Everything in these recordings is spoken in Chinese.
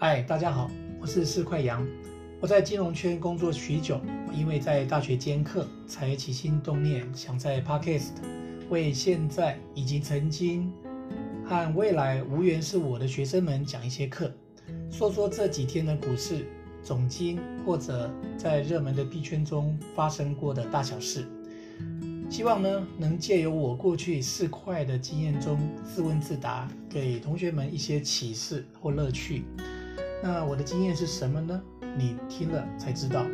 嗨，大家好，我是四块羊。我在金融圈工作许久，因为在大学兼课，才起心动念想在 Podcast 为现在以及曾经和未来无缘是我的学生们讲一些课，说说这几天的股市、总经或者在热门的币圈中发生过的大小事。希望呢，能借由我过去四块的经验中自问自答，给同学们一些启示或乐趣。那我的经验是什么呢？你听了才知道。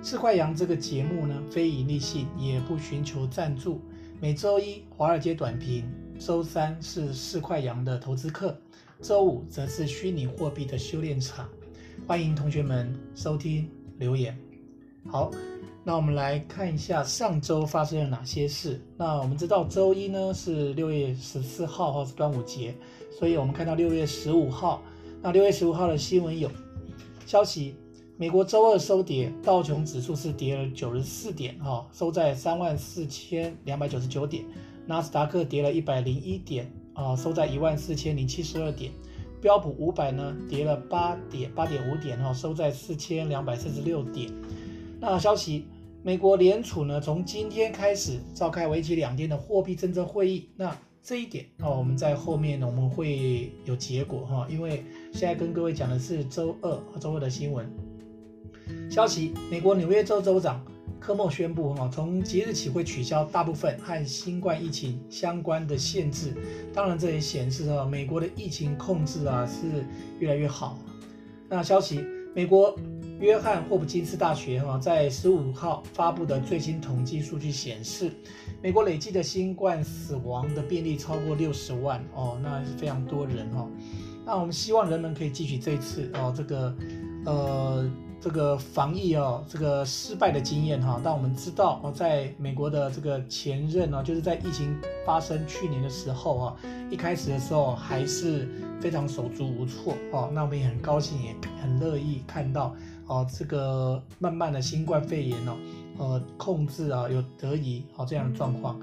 四块羊这个节目呢，非盈利性，也不寻求赞助。每周一华尔街短评，周三是四块羊的投资课，周五则是虚拟货币的修炼场。欢迎同学们收听留言。好，那我们来看一下上周发生了哪些事。那我们知道周一呢是六月十四号，或是端午节，所以我们看到六月十五号。那六月十五号的新闻有消息：美国周二收跌，道琼指数是跌了九十四点，哈，收在三万四千两百九十九点；纳斯达克跌了一百零一点，啊，收在一万四千零七十二点；标普五百呢跌了八点八点五点，哈，收在四千两百四十六点。那消息：美国联储呢从今天开始召开为期两天的货币政策会议。那这一点哦，我们在后面呢，我们会有结果哈，因为现在跟各位讲的是周二和周二的新闻消息。美国纽约州州长科莫宣布哈，从即日起会取消大部分和新冠疫情相关的限制。当然，这也显示啊，美国的疫情控制啊是越来越好。那消息，美国。约翰霍普金斯大学哈在十五号发布的最新统计数据显示，美国累计的新冠死亡的病例超过六十万哦，那是非常多人哈。那我们希望人们可以汲取这次哦这个呃这个防疫哦这个失败的经验哈。但我们知道哦，在美国的这个前任呢，就是在疫情发生去年的时候啊，一开始的时候还是非常手足无措哦。那我们也很高兴，也很乐意看到。哦，这个慢慢的新冠肺炎哦，呃，控制啊有得以哦这样的状况。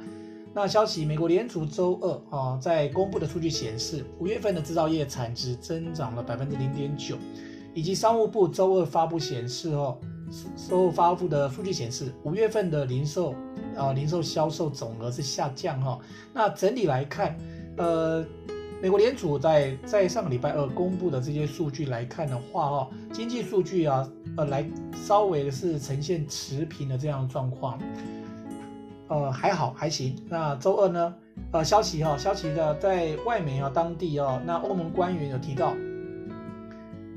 那消息，美国联储周二啊在公布的数据显示，五月份的制造业产值增长了百分之零点九，以及商务部周二发布显示哦，周二发布的数据显示，五月份的零售啊零售销售总额是下降哈。那整体来看，呃。美国联储在在上个礼拜二公布的这些数据来看的话，哈，经济数据啊，呃，来稍微是呈现持平的这样的状况，呃，还好还行。那周二呢，呃，消息哈，消息的在外媒啊，当地啊，那欧盟官员有提到，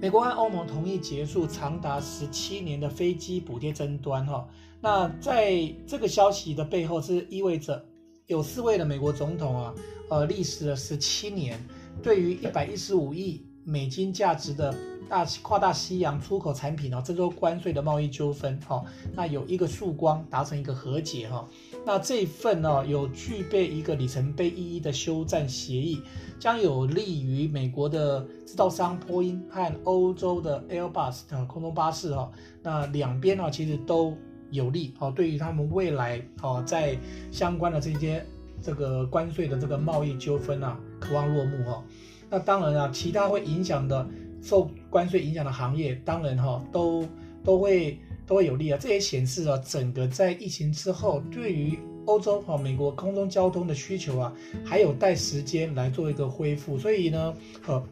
美国和欧盟同意结束长达十七年的飞机补贴争端，哈。那在这个消息的背后是意味着。有四位的美国总统啊，呃，历时了十七年，对于一百一十五亿美金价值的大跨大西洋出口产品哦，征收关税的贸易纠纷哈，那有一个曙光达成一个和解哈，那这份呢有具备一个里程碑意义的休战协议，将有利于美国的制造商波音和欧洲的 Airbus 的空中巴士哈，那两边呢其实都。有利哦，对于他们未来哦，在相关的这些这个关税的这个贸易纠纷啊，渴望落幕哈。那当然啊，其他会影响的受关税影响的行业，当然哈，都都会都会有利啊。这也显示了整个在疫情之后，对于欧洲和美国空中交通的需求啊，还有待时间来做一个恢复。所以呢，呃，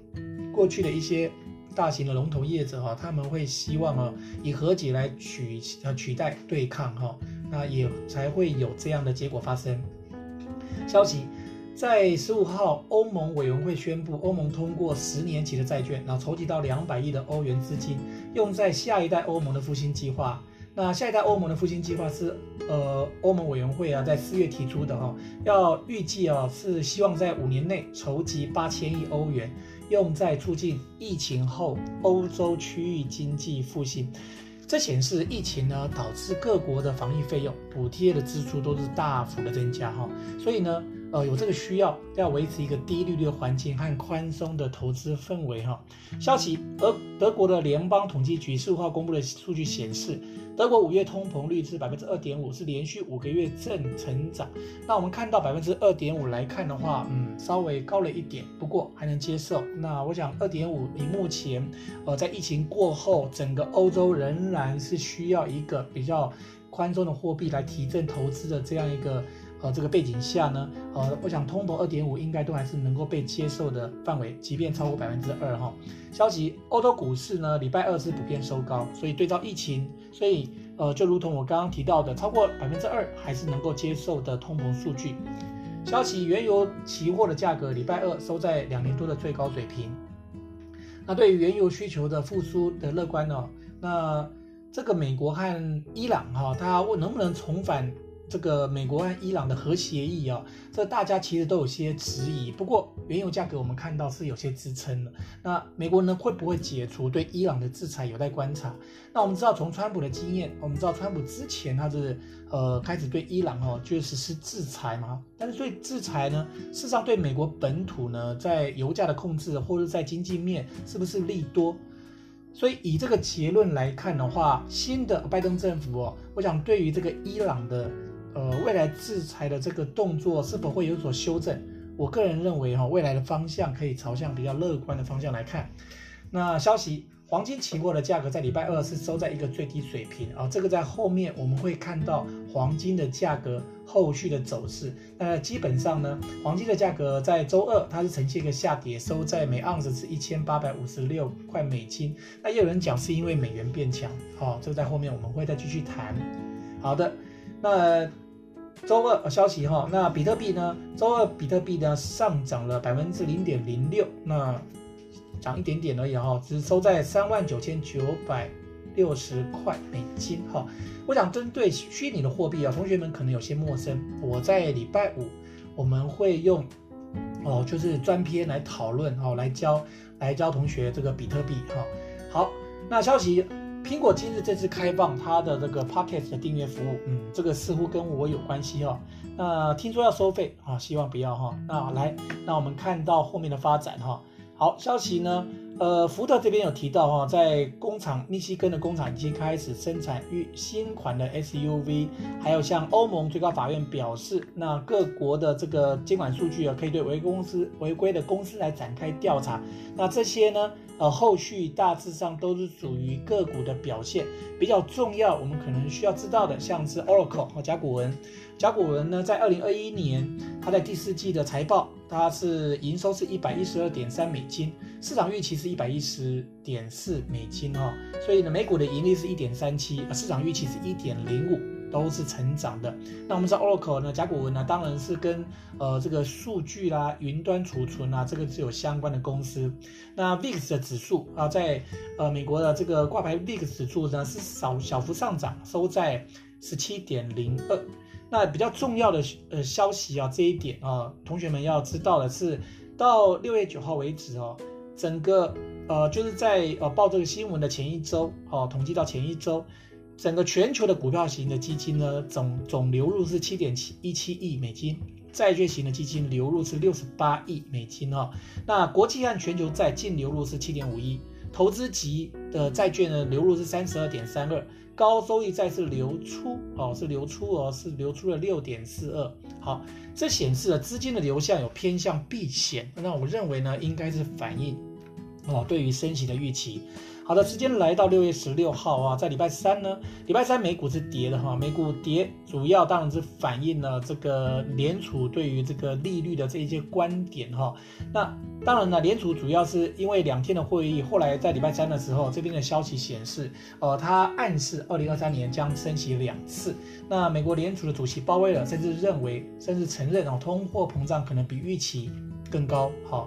过去的一些。大型的龙头业者哈，他们会希望啊，以和解来取呃取代对抗哈，那也才会有这样的结果发生。消息，在十五号，欧盟委员会宣布，欧盟通过十年期的债券，然后筹集到两百亿的欧元资金，用在下一代欧盟的复兴计划。那下一代欧盟的复兴计划是呃欧盟委员会啊在四月提出的哈，要预计啊是希望在五年内筹集八千亿欧元。用在促进疫情后欧洲区域经济复兴，这显示疫情呢导致各国的防疫费用补贴的支出都是大幅的增加哈，所以呢，呃有这个需要，要维持一个低利率的环境和宽松的投资氛围哈。消息，而德国的联邦统计局十五号公布的数据显示，德国五月通膨率是百分之二点五，是连续五个月正成长。那我们看到百分之二点五来看的话，嗯，稍微高了一点，不过还能接受。那我想二点五，以目前呃在疫情过后，整个欧洲仍然是需要一个比较宽松的货币来提振投资的这样一个。呃，这个背景下呢，呃，我想通膨二点五应该都还是能够被接受的范围，即便超过百分之二哈。消息，欧洲股市呢，礼拜二是普遍收高，所以对照疫情，所以呃，就如同我刚刚提到的，超过百分之二还是能够接受的通膨数据。消息，原油期货的价格礼拜二收在两年多的最高水平。那对于原油需求的复苏的乐观呢，那这个美国和伊朗哈，它能不能重返？这个美国和伊朗的核协议啊，这大家其实都有些质疑。不过原油价格我们看到是有些支撑的。那美国呢，会不会解除对伊朗的制裁有待观察。那我们知道从川普的经验，我们知道川普之前他是呃开始对伊朗哦就实施制裁嘛。但是对制裁呢，事实上对美国本土呢，在油价的控制或者在经济面是不是利多？所以以这个结论来看的话，新的拜登政府哦，我想对于这个伊朗的。呃，未来制裁的这个动作是否会有所修正？我个人认为哈，未来的方向可以朝向比较乐观的方向来看。那消息，黄金期货的价格在礼拜二是收在一个最低水平啊，这个在后面我们会看到黄金的价格后续的走势。那基本上呢，黄金的价格在周二它是呈现一个下跌，收在每盎司是一千八百五十六块美金。那也有人讲是因为美元变强，好，这个在后面我们会再继续谈。好的，那。周二消息哈，那比特币呢？周二比特币呢上涨了百分之零点零六，那涨一点点而已哈，只收在三万九千九百六十块美金哈。我想针对虚拟的货币啊，同学们可能有些陌生，我在礼拜五我们会用哦，就是专篇来讨论哦，来教来教同学这个比特币哈。好，那消息。苹果今日正式开放它的这个 Podcast 的订阅服务，嗯，这个似乎跟我有关系哈。那听说要收费啊，希望不要哈。那来，那我们看到后面的发展哈。好，消息呢，呃，福特这边有提到哈，在工厂密西根的工厂已经开始生产与新款的 SUV，还有像欧盟最高法院表示，那各国的这个监管数据啊，可以对违公司违规的公司来展开调查。那这些呢？呃，后续大致上都是属于个股的表现比较重要。我们可能需要知道的，像是 Oracle 和甲骨文。甲骨文呢，在二零二一年，它在第四季的财报，它是营收是一百一十二点三美金，市场预期是一百一十点四美金、哦。所以呢，每股的盈利是一点三七，市场预期是一点零五。都是成长的。那我们知道 Oracle 呢，甲骨文呢，当然是跟呃这个数据啦、云端储存啊，这个是有相关的公司。那 VIX 的指数啊，在呃美国的这个挂牌 VIX 指数呢，是小小幅上涨，收在十七点零二。那比较重要的呃消息啊，这一点啊，同学们要知道的是，到六月九号为止哦，整个呃就是在呃报这个新闻的前一周哦，统计到前一周。整个全球的股票型的基金呢，总总流入是七点七一七亿美金，债券型的基金流入是六十八亿美金哈、哦。那国际和全球债净流入是七点五亿，投资级的债券呢流入是三十二点三二，高收益债是流出哦，是流出哦，是流出了六点四二。好，这显示了资金的流向有偏向避险，那我认为呢，应该是反映哦对于升息的预期。好的，时间来到六月十六号啊，在礼拜三呢，礼拜三美股是跌的哈，美股跌主要当然是反映了这个联储对于这个利率的这一些观点哈。那当然了，联储主要是因为两天的会议，后来在礼拜三的时候，这边的消息显示，呃，他暗示二零二三年将升息两次。那美国联储的主席鲍威尔甚至认为，甚至承认啊，通货膨胀可能比预期更高哈。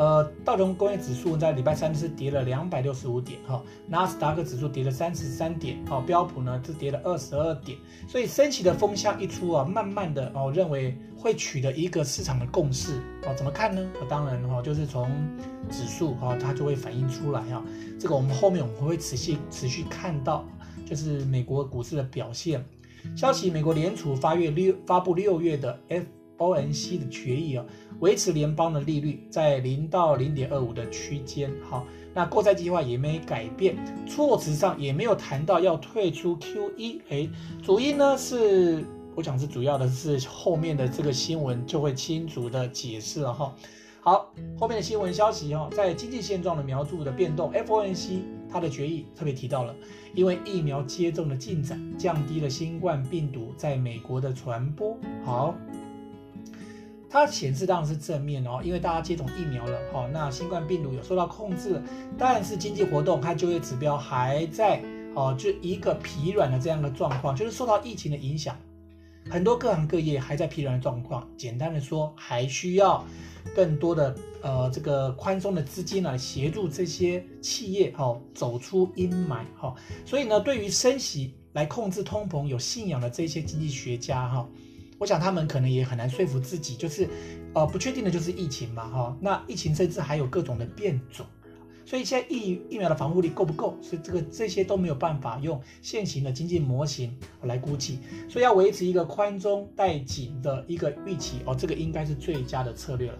呃，道琼工业指数在礼拜三是跌了两百六十五点哈，纳斯达克指数跌了三十三点，哈，标普呢是跌了二十二点，所以升息的风向一出啊，慢慢的哦，认为会取得一个市场的共识哦，怎么看呢？当然哈，就是从指数哈，它就会反映出来哈，这个我们后面我们会持续持续看到，就是美国股市的表现。消息，美国联储发月六发布六月的 F FOMC 的决议啊，维持联邦的利率在零到零点二五的区间。好，那购债计划也没改变，措辞上也没有谈到要退出 QE。哎，主因呢是，我想是主要的是后面的这个新闻就会清楚的解释了哈。好，后面的新闻消息哈，在经济现状的描述的变动，FOMC 它的决议特别提到了，因为疫苗接种的进展，降低了新冠病毒在美国的传播。好，它显示当然是正面哦，因为大家接种疫苗了，好，那新冠病毒有受到控制了，但是经济活动和就业指标还在哦，就一个疲软的这样的状况，就是受到疫情的影响，很多各行各业还在疲软的状况。简单的说，还需要。更多的呃这个宽松的资金来协助这些企业、哦、走出阴霾哈、哦，所以呢，对于升息来控制通膨有信仰的这些经济学家哈、哦，我想他们可能也很难说服自己，就是呃不确定的就是疫情嘛哈、那疫情甚至还有各种的变种，所以现在疫疫苗的防护力够不够？所以这个这些都没有办法用现行的经济模型来估计，所以要维持一个宽松带紧的一个预期哦，这个应该是最佳的策略了。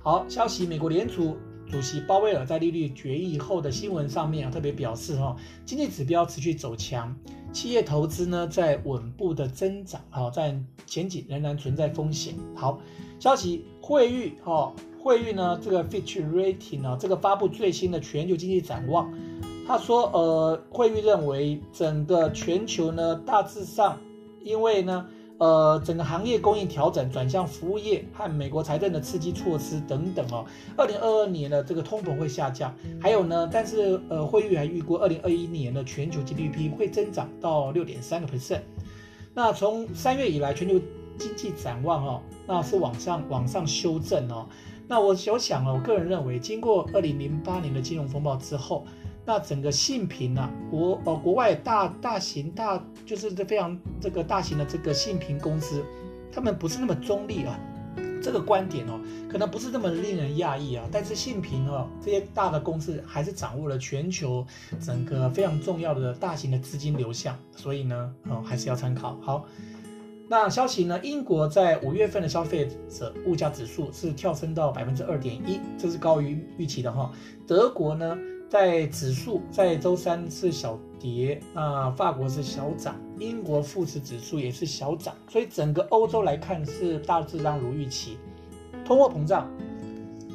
好消息，美国联储主席鲍威尔在利率决议后的新闻上面啊，特别表示哈，经济指标持续走强，企业投资呢在稳步的增长，好，但前景仍然存在风险。好消息，惠誉哈，惠誉呢这个 Fitch Rating 呢，这个发布最新的全球经济展望，他说呃，惠誉认为整个全球呢大致上，因为呢。呃，整个行业供应调整转向服务业和美国财政的刺激措施等等哦，二零二二年的这个通膨会下降，还有呢，但是呃，惠誉还预估二零二一年的全球 GDP 会增长到六点三个 percent。那从三月以来，全球经济展望哦，那是往上往上修正哦。那我有想哦，我个人认为，经过二零零八年的金融风暴之后。那整个信平啊，国呃国外大大型大就是这非常这个大型的这个信平公司，他们不是那么中立啊，这个观点哦，可能不是那么令人讶异啊。但是信平哦，这些大的公司还是掌握了全球整个非常重要的大型的资金流向，所以呢，哦还是要参考。好，那消息呢，英国在五月份的消费者物价指数是跳升到百分之二点一，这是高于预期的哈。德国呢？在指数在周三是小跌，那法国是小涨，英国富时指数也是小涨，所以整个欧洲来看是大致上如预期，通货膨胀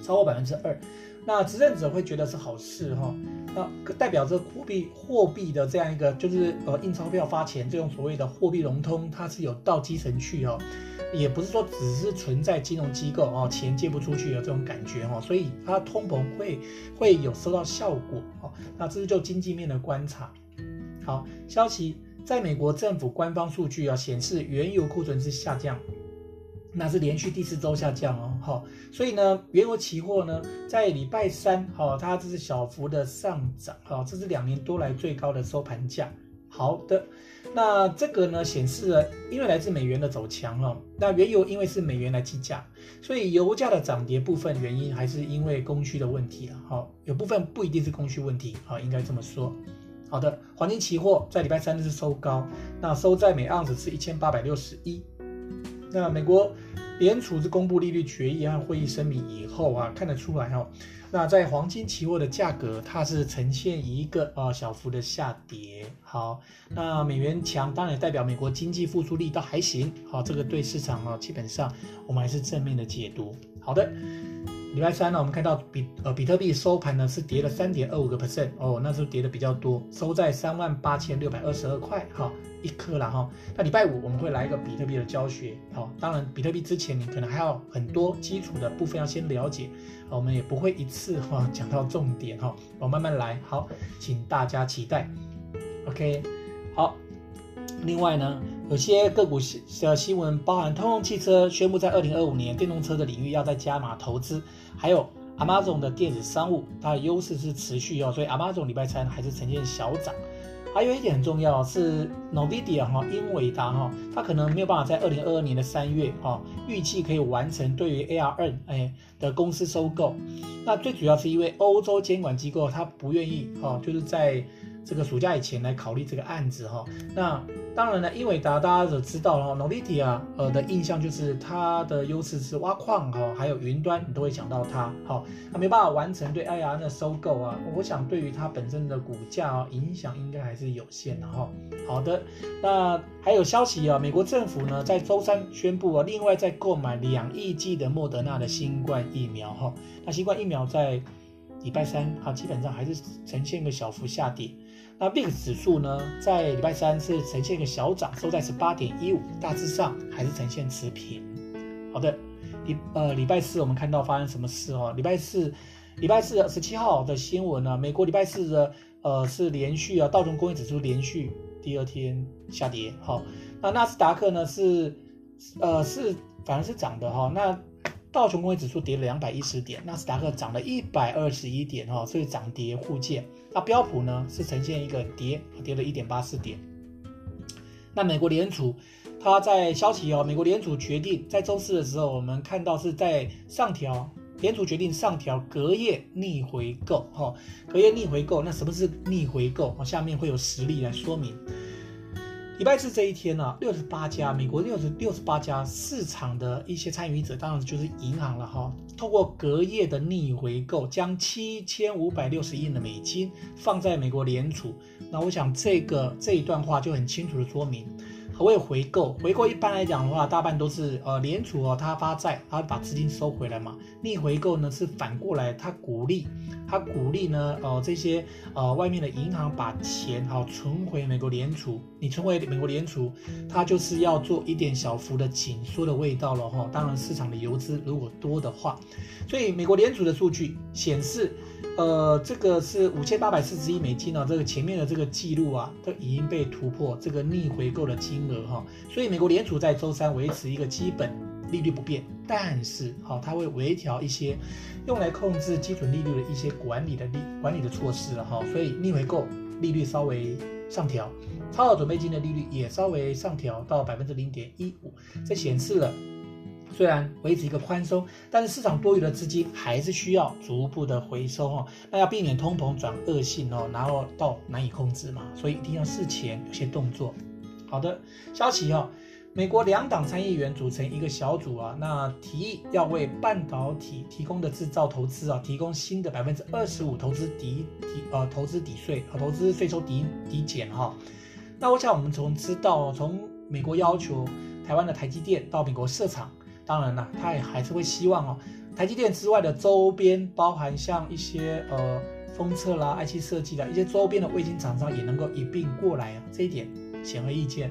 超过百分之二，那执政者会觉得是好事哈，那代表着货币货币的这样一个就是呃印钞票发钱这种所谓的货币融通，它是有到基层去哈。也不是说只是存在金融机构哦，钱借不出去的这种感觉哈，所以它通膨会会有收到效果哦。那这是就经济面的观察。好，消息，在美国政府官方数据啊显示，原油库存是下降，那是连续第四周下降哦。好，所以呢，原油期货呢在礼拜三哈，它这是小幅的上涨哈，这是两年多来最高的收盘价。好的。那这个呢，显示了，因为来自美元的走强哦，那原油因为是美元来计价，所以油价的涨跌部分原因还是因为供需的问题了。好，有部分不一定是供需问题，好，应该这么说。好的，黄金期货在礼拜三是收高，那收在每盎司是一千八百六十一。那美国联储是公布利率决议和会议声明以后啊，看得出来哦。那在黄金期货的价格，它是呈现一个啊小幅的下跌。好，那美元强当然也代表美国经济复苏力道还行。好，这个对市场啊基本上我们还是正面的解读。好的。礼拜三呢，我们看到比呃比特币收盘呢是跌了三点二五个 percent 哦，那时候跌的比较多，收在三万八千六百二十二块哈一颗了哈。那礼拜五我们会来一个比特币的教学，好，当然比特币之前你可能还有很多基础的部分要先了解，我们也不会一次哈讲到重点哈，我慢慢来，好，请大家期待，OK，好。另外呢，有些个股的新闻，包含通用汽车宣布在二零二五年电动车的领域要再加码投资，还有 Amazon 的电子商务，它的优势是持续哦，所以 Amazon 礼拜三还是呈现小涨。还有一点很重要是 Nvidia 哈，英伟达哈，它可能没有办法在二零二二年的三月哈，预计可以完成对于 ARM 哎的公司收购。那最主要是因为欧洲监管机构它不愿意哈，就是在这个暑假以前来考虑这个案子哈。那当然呢，英伟达大家都知道了，NVIDIA 呃的印象就是它的优势是挖矿哈，还有云端，你都会想到它。好，它没办法完成对 IR 的收购啊，我想对于它本身的股价啊影响应该还是有限的哈。好的，那还有消息啊，美国政府呢在周三宣布啊，另外再购买两亿剂的莫德纳的新冠疫苗哈。那新冠疫苗在礼拜三啊，基本上还是呈现一个小幅下跌。那 VIX 指数呢，在礼拜三是呈现一个小涨，收在十八点一五，大致上还是呈现持平。好的，礼呃礼拜四我们看到发生什么事哦？礼拜四，礼拜四十七号的新闻呢，美国礼拜四的呃是连续啊，道琼工业指数连续第二天下跌。好，那纳斯达克呢是呃是反而是涨的哈。那道琼工业指数跌了两百一十点，纳斯达克涨了一百二十一点哈，所以涨跌互见。那标普呢是呈现一个跌，跌了一点八四点。那美国联储，它在消息哦，美国联储决定在周四的时候，我们看到是在上调，联储决定上调隔夜逆回购，哈，隔夜逆回购。那什么是逆回购？我下面会有实例来说明。礼拜四这一天呢、啊，六十八家美国六十六十八家市场的一些参与者，当然就是银行了哈。透过隔夜的逆回购，将七千五百六十亿的美金放在美国联储。那我想这个这一段话就很清楚的说明。何谓回购？回购一般来讲的话，大半都是呃联储哦，他发债，他把资金收回来嘛。逆回购呢是反过来，他鼓励，他鼓励呢呃这些呃外面的银行把钱好、哦、存回美国联储。你存回美国联储，它就是要做一点小幅的紧缩的味道了哈、哦。当然市场的游资如果多的话，所以美国联储的数据显示。呃，这个是五千八百四十亿美金呢、哦，这个前面的这个记录啊，都已经被突破这个逆回购的金额哈、哦，所以美国联储在周三维持一个基本利率不变，但是好、哦，它会微调一些用来控制基准利率的一些管理的利管理的措施了哈、哦，所以逆回购利率稍微上调，超额准备金的利率也稍微上调到百分之零点一五，这显示了。虽然维持一个宽松，但是市场多余的资金还是需要逐步的回收哦。那要避免通膨转恶性哦，然后到难以控制嘛，所以一定要事前有些动作。好的，消息哦，美国两党参议员组成一个小组啊，那提议要为半导体提供的制造投资啊，提供新的百分之二十五投资抵抵呃投资抵税和投资税收抵抵减哈。那我想我们从知道从美国要求台湾的台积电到美国设厂。当然了，他也还是会希望哦，台积电之外的周边，包含像一些呃封测啦、IC 设计的一些周边的卫星厂商，也能够一并过来啊。这一点显而易见，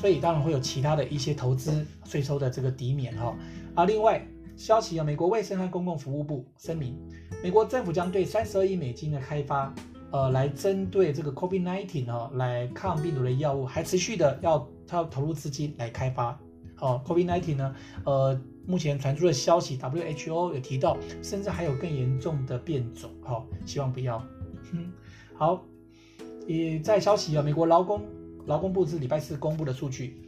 所以当然会有其他的一些投资税收的这个抵免哈、哦。啊，另外消息啊，美国卫生和公共服务部声明，美国政府将对三十二亿美金的开发，呃，来针对这个 COVID-19 哦，来抗病毒的药物，还持续的要他要投入资金来开发。哦，COVID-19 呢？呃，目前传出的消息，WHO 有提到，甚至还有更严重的变种。哈、哦，希望不要。嗯，好，也在消息啊，美国劳工劳工部是礼拜四公布的数据，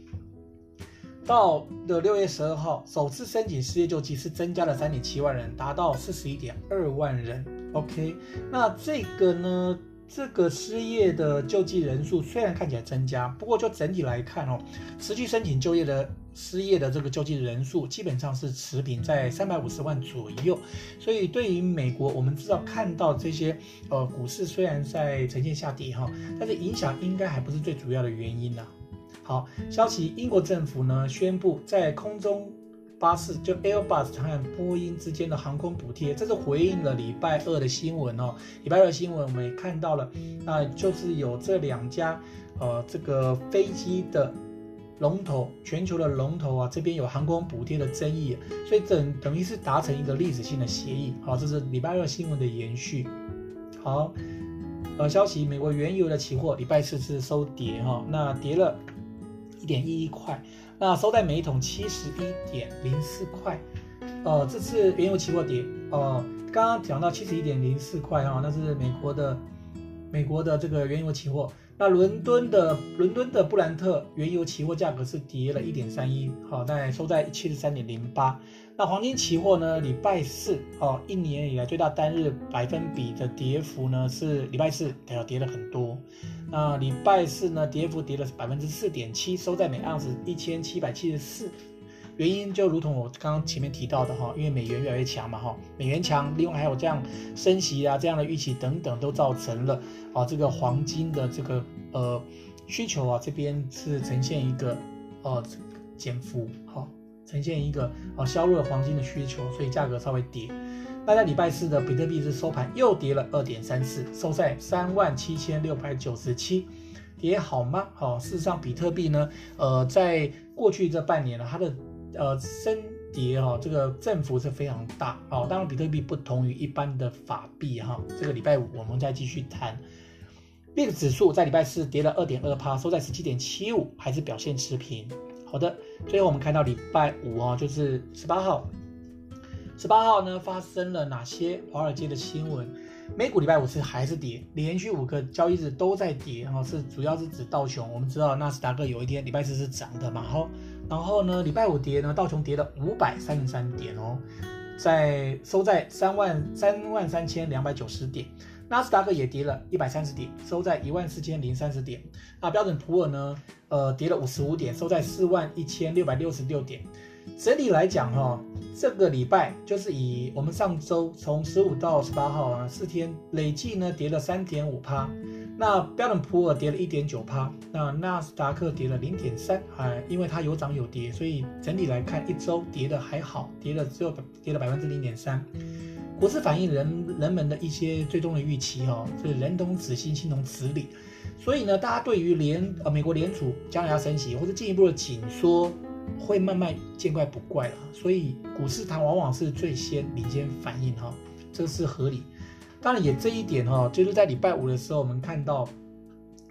到的六月十二号，首次申请失业救济是增加了三点七万人，达到四十一点二万人。OK，那这个呢？这个失业的救济人数虽然看起来增加，不过就整体来看哦，持续申请就业的失业的这个救济人数基本上是持平在三百五十万左右。所以对于美国，我们知道看到这些呃股市虽然在呈现下跌哈，但是影响应该还不是最主要的原因呐、好，消息，英国政府呢宣布在空中。巴士就 Airbus 和波音之间的航空补贴，这是回应了礼拜二的新闻哦。礼拜二新闻我们也看到了，那就是有这两家呃这个飞机的龙头，全球的龙头啊，这边有航空补贴的争议，所以等等于是达成一个历史性的协议。好，这是礼拜二新闻的延续。好，呃，消息，美国原油的期货礼拜四是收跌哈，那跌了一点一一块。那收在每一桶七十一点零四块，呃，这次原油期货跌，呃，刚刚讲到七十一点零四块啊，那是美国的美国的这个原油期货。那伦敦的伦敦的布兰特原油期货价格是跌了一点三一，好，在收在七十三点零八。那黄金期货呢？礼拜四哦，一年以来最大单日百分比的跌幅呢是礼拜四，它要跌了很多。那礼拜四呢，跌幅跌了百分之四点七，收在每盎司一千七百七十四。原因就如同我刚刚前面提到的哈，因为美元越来越强嘛哈，美元强，另外还有这样升息啊这样的预期等等，都造成了啊这个黄金的这个呃需求啊这边是呈现一个呃减幅哈，呈现一个啊削弱黄金的需求，所以价格稍微跌。那在礼拜四的比特币是收盘又跌了二点三四，收在三万七千六百九十七，跌好吗？好，事实上比特币呢，呃，在过去这半年呢，它的呃，升跌哈，这个振幅是非常大哦。当然，比特币不同于一般的法币哈。这个礼拜五我们再继续谈。BIX 指数在礼拜四跌了二点二趴，收在十七点七五，还是表现持平。好的，最后我们看到礼拜五啊，就是十八号。十八号呢，发生了哪些华尔街的新闻？美股礼拜五是还是跌，连续五个交易日都在跌哈，是主要是指道琼。我们知道纳斯达克有一天礼拜四是涨的嘛，好。然后呢，礼拜五跌呢，道琼跌了五百三十三点哦，在收在三万三万三千两百九十点，纳斯达克也跌了一百三十点，收在一万四千零三十点。那标准普尔呢，呃，跌了五十五点，收在四万一千六百六十六点。整体来讲哈、哦，这个礼拜就是以我们上周从十五到十八号啊四天累计呢跌了三点五趴。那标准普尔跌了一点九趴，那纳斯达克跌了零点三，哎，因为它有涨有跌，所以整体来看一周跌的还好，跌了只有跌了百分之零点三。股市反映人人们的一些最终的预期哈、哦，就是人同此心，心同此理。所以呢，大家对于联呃美国联储将来要升息或者进一步的紧缩，会慢慢见怪不怪了。所以股市它往往是最先领先反应哈、这是合理。当然也这一点哈，就是在礼拜五的时候，我们看到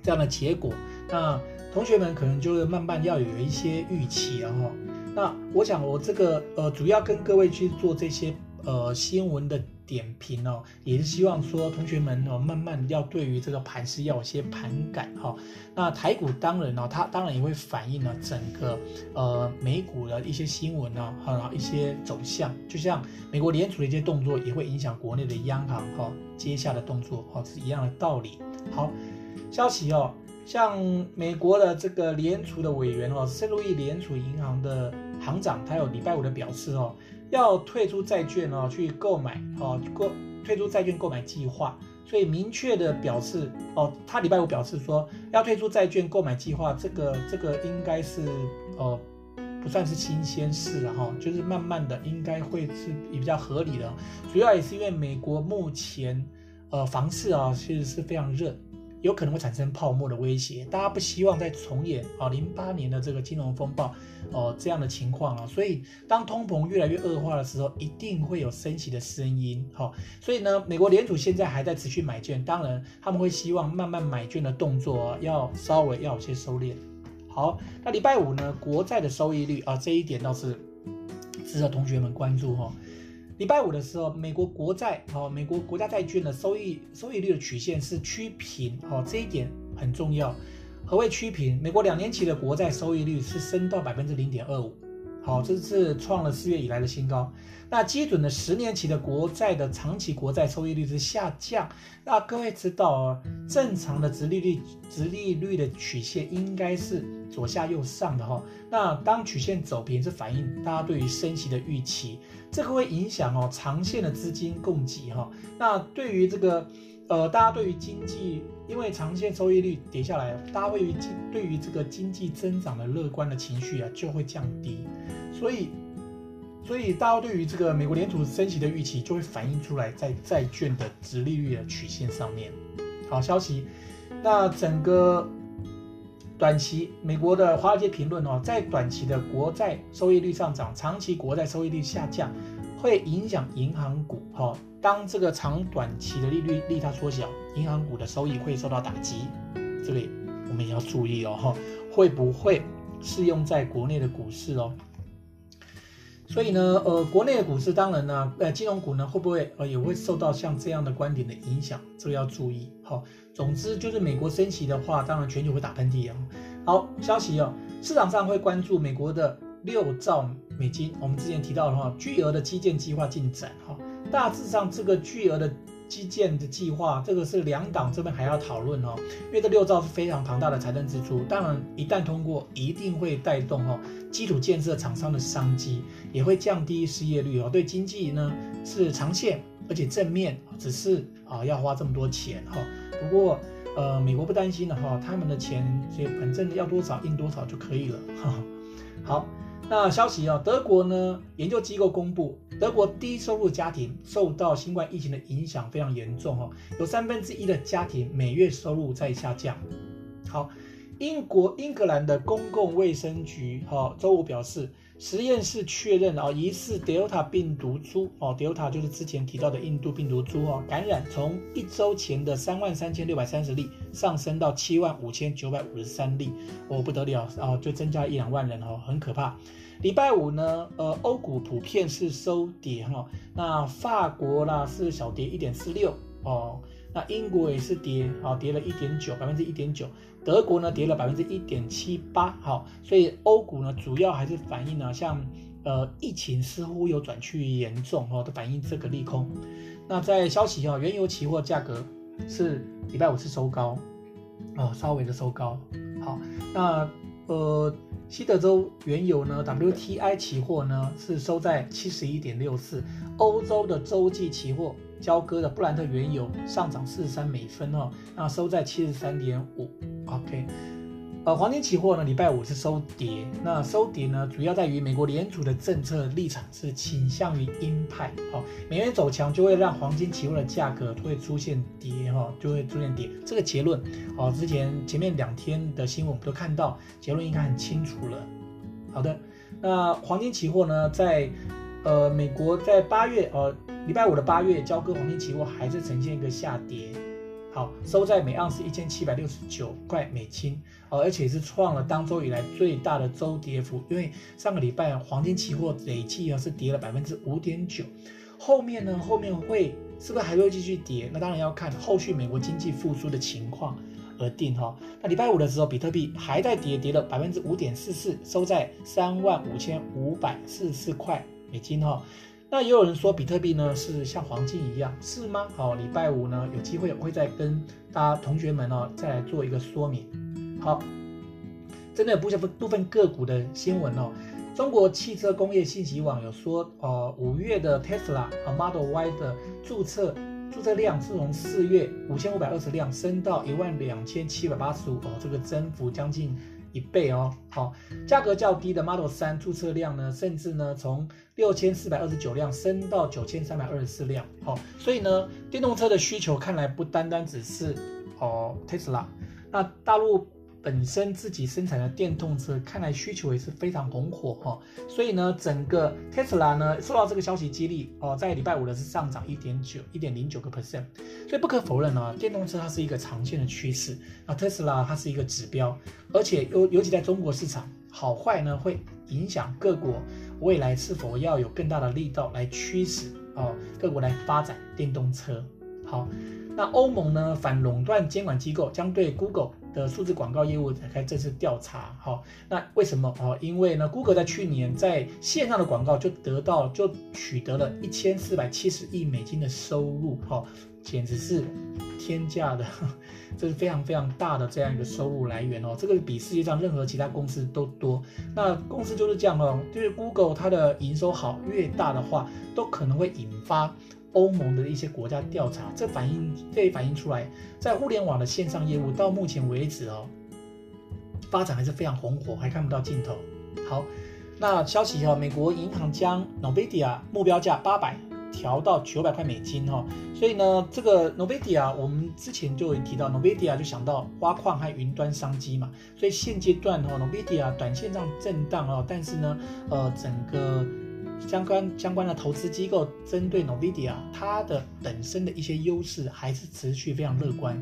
这样的结果，那同学们可能就是慢慢要有一些预期了哈。那我想我这个呃，主要跟各位去做这些呃新闻的。点评哦，也是希望说同学们哦，慢慢要对于这个盘势要有些盘感哈。那台股当然呢，它当然也会反映了整个呃美股的一些新闻呢，哈，一些走向。就像美国联储的一些动作，也会影响国内的央行哈接下的动作哈，是一样的道理。好，消息哦，像美国的这个联储的委员哦，圣路易联储银行的行长，他有礼拜五的表示哦。要退出债券哦，去购买哦，购退出债券购买计划，所以明确的表示哦，他礼拜五表示说要退出债券购买计划，这个这个应该是哦不算是新鲜事了哈，就是慢慢的应该会是也比较合理的，主要也是因为美国目前呃房市啊其实是非常热。有可能会产生泡沫的威胁，大家不希望再重演啊零八年的这个金融风暴哦这样的情况啊，所以当通膨越来越恶化的时候，一定会有升息的声音哈。所以呢，美国联储现在还在持续买券，当然他们会希望慢慢买券的动作要稍微要有些收敛。好，那礼拜五呢，国债的收益率啊这一点倒是值得同学们关注哈。礼拜五的时候，美国国债哦，美国国家债券的收益收益率的曲线是趋平哦，这一点很重要。何谓趋平？美国两年期的国债收益率是升到百分之零点二五，好，这是创了四月以来的新高。那基准的十年期的国债的长期国债收益率是下降。那各位知道啊，正常的殖利率殖利率的曲线应该是左下右上的哈。那当曲线走平，是反映大家对于升息的预期。这个会影响哦长线的资金供给哈，那对于这个呃大家对于经济，因为长线收益率跌下来，大家对于经对于这个经济增长的乐观的情绪啊就会降低，所以所以大家对于这个美国联储升息的预期就会反映出来在债券的殖利率的曲线上面。好消息，那整个。短期美国的华尔街评论哦，在短期的国债收益率上涨，长期国债收益率下降，会影响银行股哈。当这个长短期的利率利差缩小，银行股的收益会受到打击，这里我们也要注意哦哈，会不会适用在国内的股市哦？所以呢，呃，国内的股市当然呢，呃，金融股呢会不会呃也会受到像这样的观点的影响？这个要注意。好，总之就是美国升息的话，当然全球会打喷嚏啊。好，消息哦，市场上会关注美国的六兆美金，我们之前提到的话，巨额的基建计划进展哈。大致上这个巨额的。基建的计划，这个是两党这边还要讨论哦，因为这六兆是非常庞大的财政支出，当然一旦通过，一定会带动哦基础建设厂商的商机，也会降低失业率哦，对经济呢是长线而且正面，只是啊要花这么多钱哈。不过呃美国不担心的哈，他们的钱所以反正要多少印多少就可以了哈。好。那消息啊，德国呢研究机构公布，德国低收入家庭受到新冠疫情的影响非常严重哦，有三分之一的家庭每月收入在下降。好，英国英格兰的公共卫生局哈周五表示。实验室确认啊，疑似 Delta 病毒株哦，Delta 就是之前提到的印度病毒株哦，感染从一周前的三万三千六百三十例上升到七万五千九百五十三例，哦不得了哦，就增加一两万人哦，很可怕。礼拜五呢，呃，欧股普遍是收跌哈，那法国啦是小跌一点四六哦。那英国也是跌，好，跌了一点九，百分之一点九。德国呢跌了百分之一点七八，好，所以欧股呢主要还是反映呢，像呃疫情似乎有转趋严重，哈，都反映这个利空。那在消息哈，原油期货价格是礼拜五是收高，哦，稍微的收高，好，那呃西德州原油呢，WTI 期货呢是收在七十一点六四，欧洲的洲际期货。交割的布兰特原油上涨四十三美分哦，那收在七十三点五。OK，呃，黄金期货呢，礼拜五是收跌。那收跌呢，主要在于美国联储的政策立场是倾向于鹰派。好，美元走强就会让黄金期货的价格会出现跌哈，就会出现跌。这个结论哦，之前前面两天的新闻我们都看到，结论应该很清楚了。好的，那黄金期货呢，在呃美国在八月呃。礼拜五的八月交割黄金期货还是呈现一个下跌，好，收在每盎司一千七百六十九块美金，哦，而且是创了当周以来最大的周跌幅。因为上个礼拜黄金期货累计啊是跌了百分之五点九，后面呢，后面会是不是还会继续跌？那当然要看后续美国经济复苏的情况而定哈。那礼拜五的时候，比特币还在跌，跌了百分之五点四四，收在三万五千五百四十四块美金哈。那也有人说比特币呢是像黄金一样，是吗？好，礼拜五呢有机会我会再跟大家同学们呢再来做一个说明。好，针对部分部分个股的新闻哦，中国汽车工业信息网有说，呃，五月的 Tesla 和 Model Y 的注册注册量是从四月五千五百二十辆升到一万两千七百八十五哦，这个增幅将近。一倍哦，好，价格较低的 Model 三注册量呢，甚至呢从六千四百二十九辆升到九千三百二十四辆，好，所以呢，电动车的需求看来不单单只是哦 Tesla，那大陆。本身自己生产的电动车，看来需求也是非常红火哈，所以呢，整个 Tesla 呢受到这个消息激励哦，在礼拜五的是上涨一点九一点零九个 percent，所以不可否认呢，电动车它是一个长线的趋势，那 Tesla 它是一个指标，而且尤尤其在中国市场，好坏呢会影响各国未来是否要有更大的力道来驱使哦各国来发展电动车。好，那欧盟呢反垄断监管机构将对 Google 的数字广告业务展开正式调查，好，那为什么？哦，因为呢，Google 在去年在线上的广告就得到就取得了一千四百七十亿美金的收入，哈，简直是天价的，这是非常非常大的这样一个收入来源哦，这个比世界上任何其他公司都多。那公司就是这样哦，就是 Google 它的营收好越大的话，都可能会引发。欧盟的一些国家调查，这反映这也反映出来，在互联网的线上业务到目前为止哦，发展还是非常红火，还看不到尽头。好，那消息哈、哦，美国银行将 Nvidia 目标价八百调到九百块美金哈、哦，所以呢，这个 Nvidia 我们之前就有提到 Nvidia 就想到挖矿和云端商机嘛，所以现阶段哈、哦、Nvidia 短线上震荡哦，但是呢，呃，整个。相关相关的投资机构针对 NVIDIA 它的本身的一些优势还是持续非常乐观。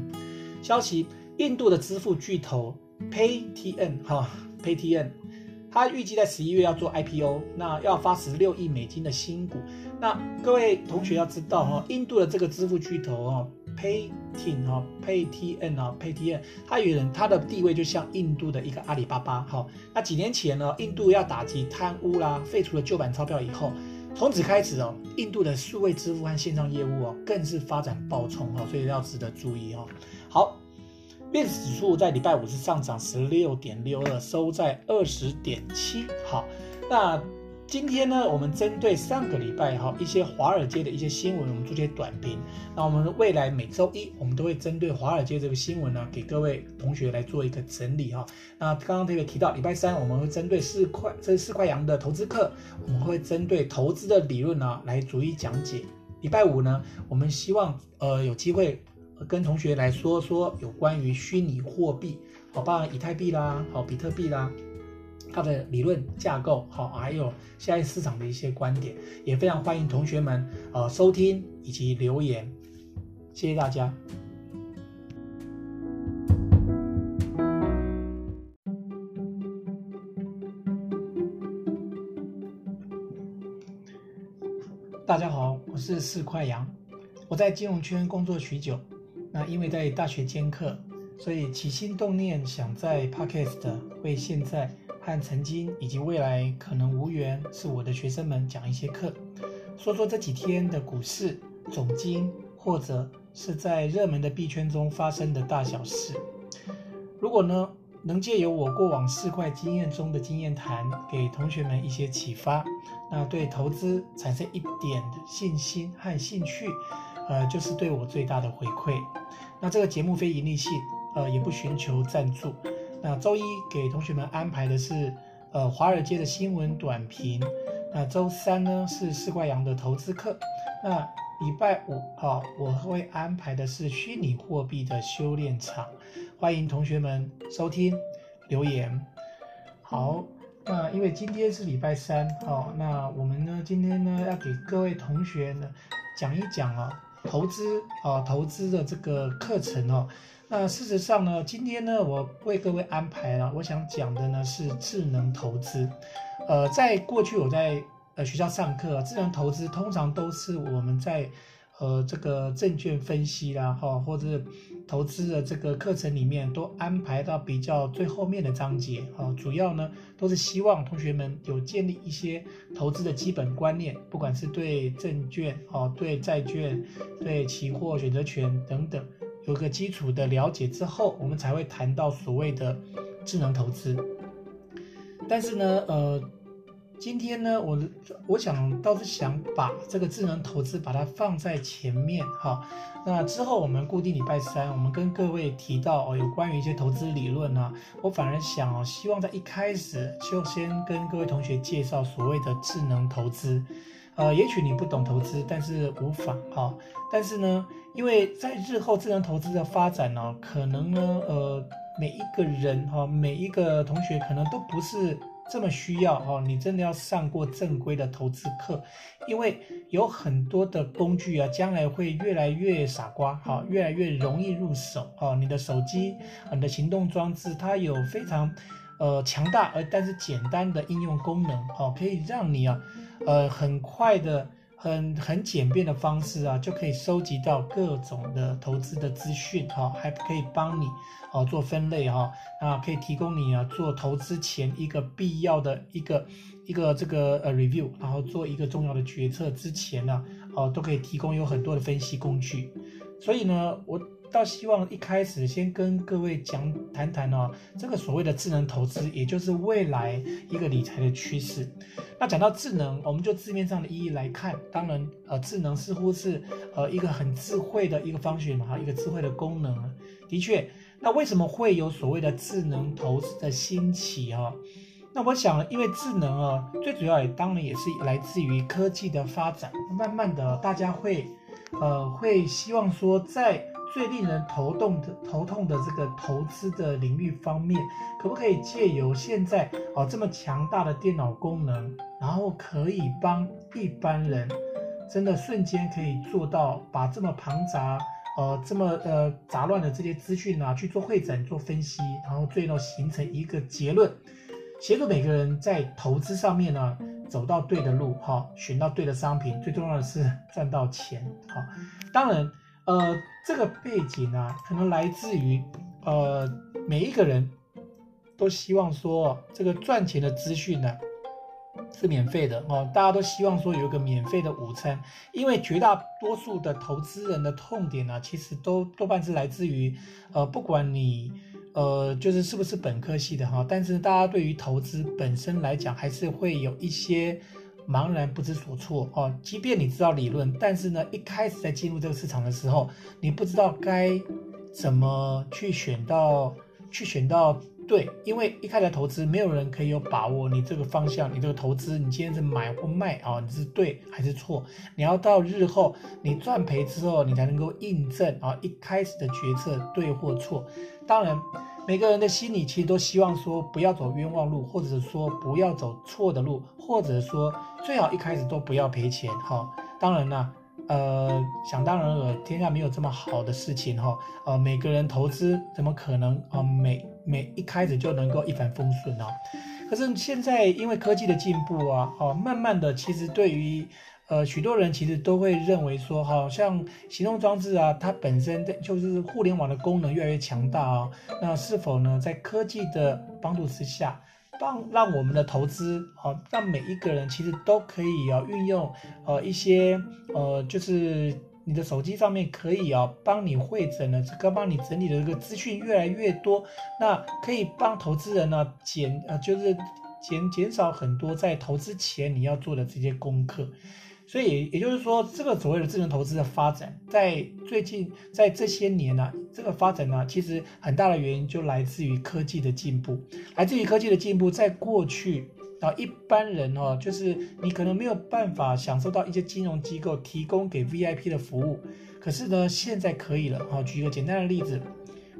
消息：印度的支付巨头 Paytm 哈 Paytm 它预计在十一月要做 IPO，那要发十六亿美金的新股。那各位同学要知道哈，印度的这个支付巨头哈，Paytm 哈，Paytm 啊，Paytm，它有人它的地位就像印度的一个阿里巴巴哈。那几年前呢，印度要打击贪污啦，废除了旧版钞票以后，从此开始哦，印度的数位支付和线上业务哦，更是发展爆冲哈，所以要值得注意哈。好。BIS 指数在礼拜五是上涨十六点六二，收在二十点七。好，那今天呢，我们针对上个礼拜哈一些华尔街的一些新闻，我们做些短评。那我们未来每周一，我们都会针对华尔街这个新闻呢，给各位同学来做一个整理哈。那刚刚特别提到，礼拜三我们会针对四块这四块羊的投资课，我们会针对投资的理论呢来逐一讲解。礼拜五呢，我们希望呃有机会。跟同学来说说有关于虚拟货币，好，包含以太币啦，好，比特币啦，它的理论架构，好，还有现在市场的一些观点，也非常欢迎同学们呃收听以及留言，谢谢大家。大家好，我是四块羊，我在金融圈工作许久。那因为在大学兼课，所以起心动念想在 Podcast 为现在和曾经以及未来可能无缘是我的学生们讲一些课，说说这几天的股市、总经，或者是在热门的币圈中发生的大小事。如果呢，能借由我过往四块经验中的经验谈，给同学们一些启发，那对投资产生一点的信心和兴趣。呃，就是对我最大的回馈。那这个节目非盈利性，呃，也不寻求赞助。那周一给同学们安排的是，呃，华尔街的新闻短评。那周三呢是四怪羊的投资课。那礼拜五哈，我会安排的是虚拟货币的修炼场。欢迎同学们收听留言。好，那因为今天是礼拜三，好，那我们呢今天呢要给各位同学呢讲一讲啊。投资啊，投资的这个课程哦，那事实上呢，今天呢，我为各位安排了，我想讲的呢是智能投资。呃，在过去我在呃学校上课，智能投资通常都是我们在。呃，这个证券分析啦，哈，或者投资的这个课程里面都安排到比较最后面的章节，哈，主要呢都是希望同学们有建立一些投资的基本观念，不管是对证券，哦，对债券，对期货、选择权等等，有个基础的了解之后，我们才会谈到所谓的智能投资。但是呢，呃。今天呢，我我想倒是想把这个智能投资把它放在前面哈。那之后我们固定礼拜三，我们跟各位提到哦，有关于一些投资理论呢，我反而想哦，希望在一开始就先跟各位同学介绍所谓的智能投资。呃，也许你不懂投资，但是无妨哈。但是呢，因为在日后智能投资的发展呢，可能呢，呃，每一个人哈，每一个同学可能都不是。这么需要哦，你真的要上过正规的投资课，因为有很多的工具啊，将来会越来越傻瓜哈，越来越容易入手哦。你的手机，你的行动装置，它有非常呃强大而但是简单的应用功能哦，可以让你啊，呃很快的。很很简便的方式啊，就可以收集到各种的投资的资讯哈，还可以帮你哦做分类哈，啊可以提供你啊做投资前一个必要的一个一个这个呃 review，然后做一个重要的决策之前呢，哦都可以提供有很多的分析工具，所以呢我。倒希望一开始先跟各位讲谈谈哦，这个所谓的智能投资，也就是未来一个理财的趋势。那讲到智能，我们就字面上的意义来看，当然呃，智能似乎是呃一个很智慧的一个方式嘛，一个智慧的功能。的确，那为什么会有所谓的智能投资的兴起啊？那我想，因为智能啊，最主要也当然也是来自于科技的发展，慢慢的大家会呃会希望说在。最令人头痛的头痛的这个投资的领域方面，可不可以借由现在哦这么强大的电脑功能，然后可以帮一般人真的瞬间可以做到把这么庞杂呃这么呃杂乱的这些资讯啊去做汇整、做分析，然后最后形成一个结论。协助每个人在投资上面呢走到对的路，哈，选到对的商品，最重要的是赚到钱，哈。当然，呃，这个背景呢，可能来自于呃每一个人都希望说这个赚钱的资讯呢。是免费的哦，大家都希望说有一个免费的午餐，因为绝大多数的投资人的痛点呢、其实都多半是来自于，呃，不管你，呃，就是是不是本科系的哈，但是大家对于投资本身来讲，还是会有一些茫然不知所措哦。即便你知道理论，但是呢，一开始在进入这个市场的时候，你不知道该怎么去选到，去选到。对，因为一开始投资，没有人可以有把握你这个方向，你这个投资，你今天是买或卖啊？你是对还是错？你要到日后你赚赔之后，你才能够印证啊一开始的决策对或错。当然，每个人的心里其实都希望说不要走冤枉路，或者说不要走错的路，或者说最好一开始都不要赔钱哈。当然啦。呃，想当然了，天下没有这么好的事情哈。呃，每个人投资怎么可能啊、每每一开始就能够一帆风顺呢？可是现在因为科技的进步啊，哦，慢慢的，其实对于呃许多人其实都会认为说，好像行动装置啊，它本身的就是互联网的功能越来越强大啊。那是否呢，在科技的帮助之下？帮让我们的投资啊，让每一个人其实都可以啊运用呃一些呃就是你的手机上面可以啊帮你汇整的这个帮你整理的这个资讯越来越多，那可以帮投资人呢减呃就是减减少很多在投资前你要做的这些功课。所以也就是说，这个所谓的智能投资的发展，在最近在这些年呢、这个发展呢，其实很大的原因就来自于科技的进步，来自于科技的进步。在过去啊，一般人哦，就是你可能没有办法享受到一些金融机构提供给 VIP 的服务，可是呢，现在可以了。哈，举一个简单的例子。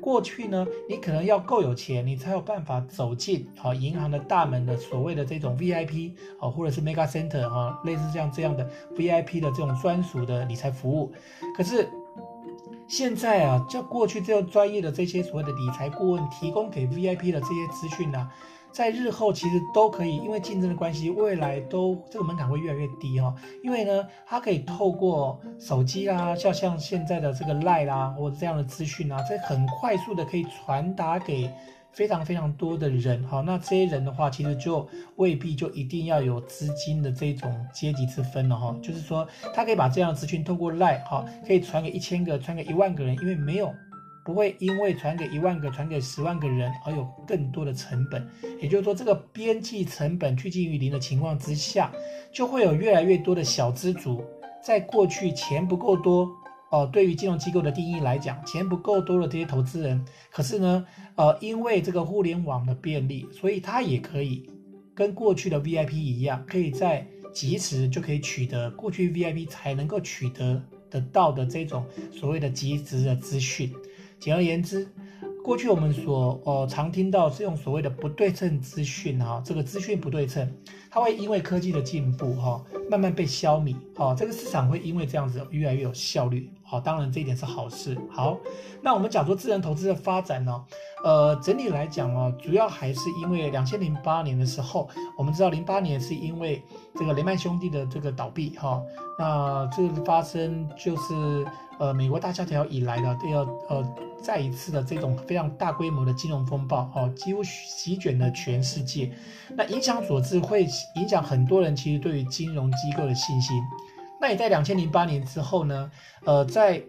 过去呢，你可能要够有钱，你才有办法走进啊银行的大门的所谓的这种 VIP 啊，或者是 Mega Center 啊，类似像这样的 VIP 的这种专属的理财服务。可是现在啊，叫过去这样专业的这些所谓的理财顾问提供给 VIP 的这些资讯呢。在日后其实都可以，因为竞争的关系，未来都这个门槛会越来越低哈。因为呢，它可以透过手机啦，像像现在的这个 Line 啦，或者这样的资讯啊，这很快速的可以传达给非常非常多的人哈。那这些人的话，其实就未必就一定要有资金的这种阶级之分了哈。就是说，他可以把这样的资讯透过 Line 哈，可以传给一千个，传给一万个人，因为没有。不会因为传给一万个、传给十万个人而有更多的成本，也就是说，这个边际成本趋近于零的情况之下，就会有越来越多的小资族。在过去钱不够多哦，对于金融机构的定义来讲，钱不够多的这些投资人，可是呢，呃，因为这个互联网的便利，所以他也可以跟过去的 VIP 一样，可以在即时就可以取得过去 VIP 才能够取得得到的这种所谓的即时的资讯。简而言之，过去我们所呃常听到是用所谓的不对称资讯哈，这个资讯不对称，它会因为科技的进步哈，慢慢被消弭，哈，这个市场会因为这样子越来越有效率，好，当然这一点是好事。好，那我们讲说智能投资的发展呢，呃，整体来讲哦，主要还是因为两千零八年的时候，我们知道零八年是因为这个雷曼兄弟的这个倒闭哈，那这个发生就是呃美国大萧条以来的第二呃。再一次的这种非常大规模的金融风暴，哦，几乎席卷了全世界。那影响所致，会影响很多人其实对于金融机构的信心。那也在两千零八年之后呢，呃，在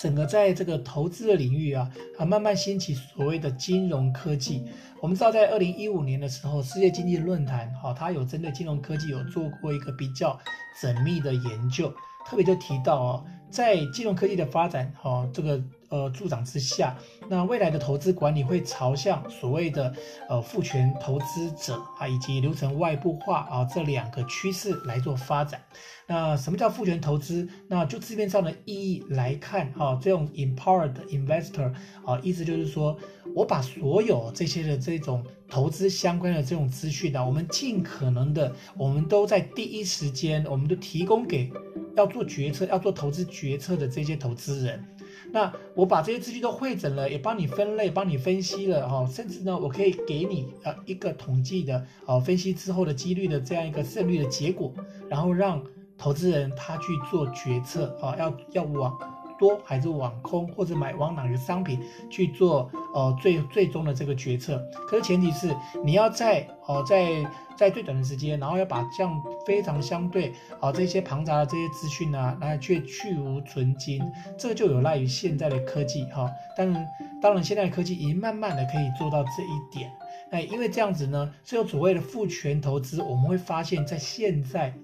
整个在这个投资的领域啊，啊，慢慢兴起所谓的金融科技。我们知道，在二零一五年的时候，世界经济论坛，哈，它有针对金融科技有做过一个比较缜密的研究，特别就提到哦，在金融科技的发展，哈，这个。呃，助长之下，那未来的投资管理会朝向所谓的呃父权投资者啊，以及流程外部化啊这两个趋势来做发展。那什么叫父权投资？那就字面上的意义来看，哈、啊，这种 empowered investor 啊，意思就是说我把所有这些的这种投资相关的这种资讯呢，我们尽可能的，我们都在第一时间，我们都提供给要做决策、要做投资决策的这些投资人。那我把这些资讯都汇整了，也帮你分类，帮你分析了哈，甚至呢，我可以给你呃一个统计的呃分析之后的几率的这样一个胜率的结果，然后让投资人他去做决策啊，要要往多还是往空，或者买往哪个商品去做呃最最终的这个决策。可是前提是你要在哦在。在最短的时间，然后要把这样非常相对啊这些庞杂的这些资讯呢，来去去芜存菁，这个就有赖于现在的科技哈。当然，当然现在的科技已经慢慢的可以做到这一点。那因为这样子呢，是有所谓的复权投资，我们会发现，在现在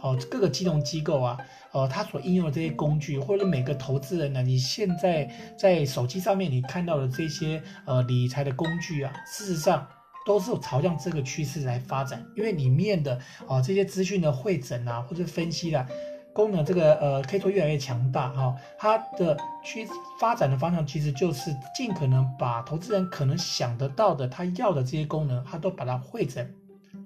哦各个金融机构啊，呃，它所应用的这些工具，或者每个投资人呢，你现在在手机上面你看到的这些呃理财的工具啊，事实上。都是朝向这个趋势来发展，因为里面的啊这些资讯的汇整啊或者分析啦、功能这个呃可以说越来越强大哈、它的趋发展的方向其实就是尽可能把投资人可能想得到的他要的这些功能，他都把它汇整，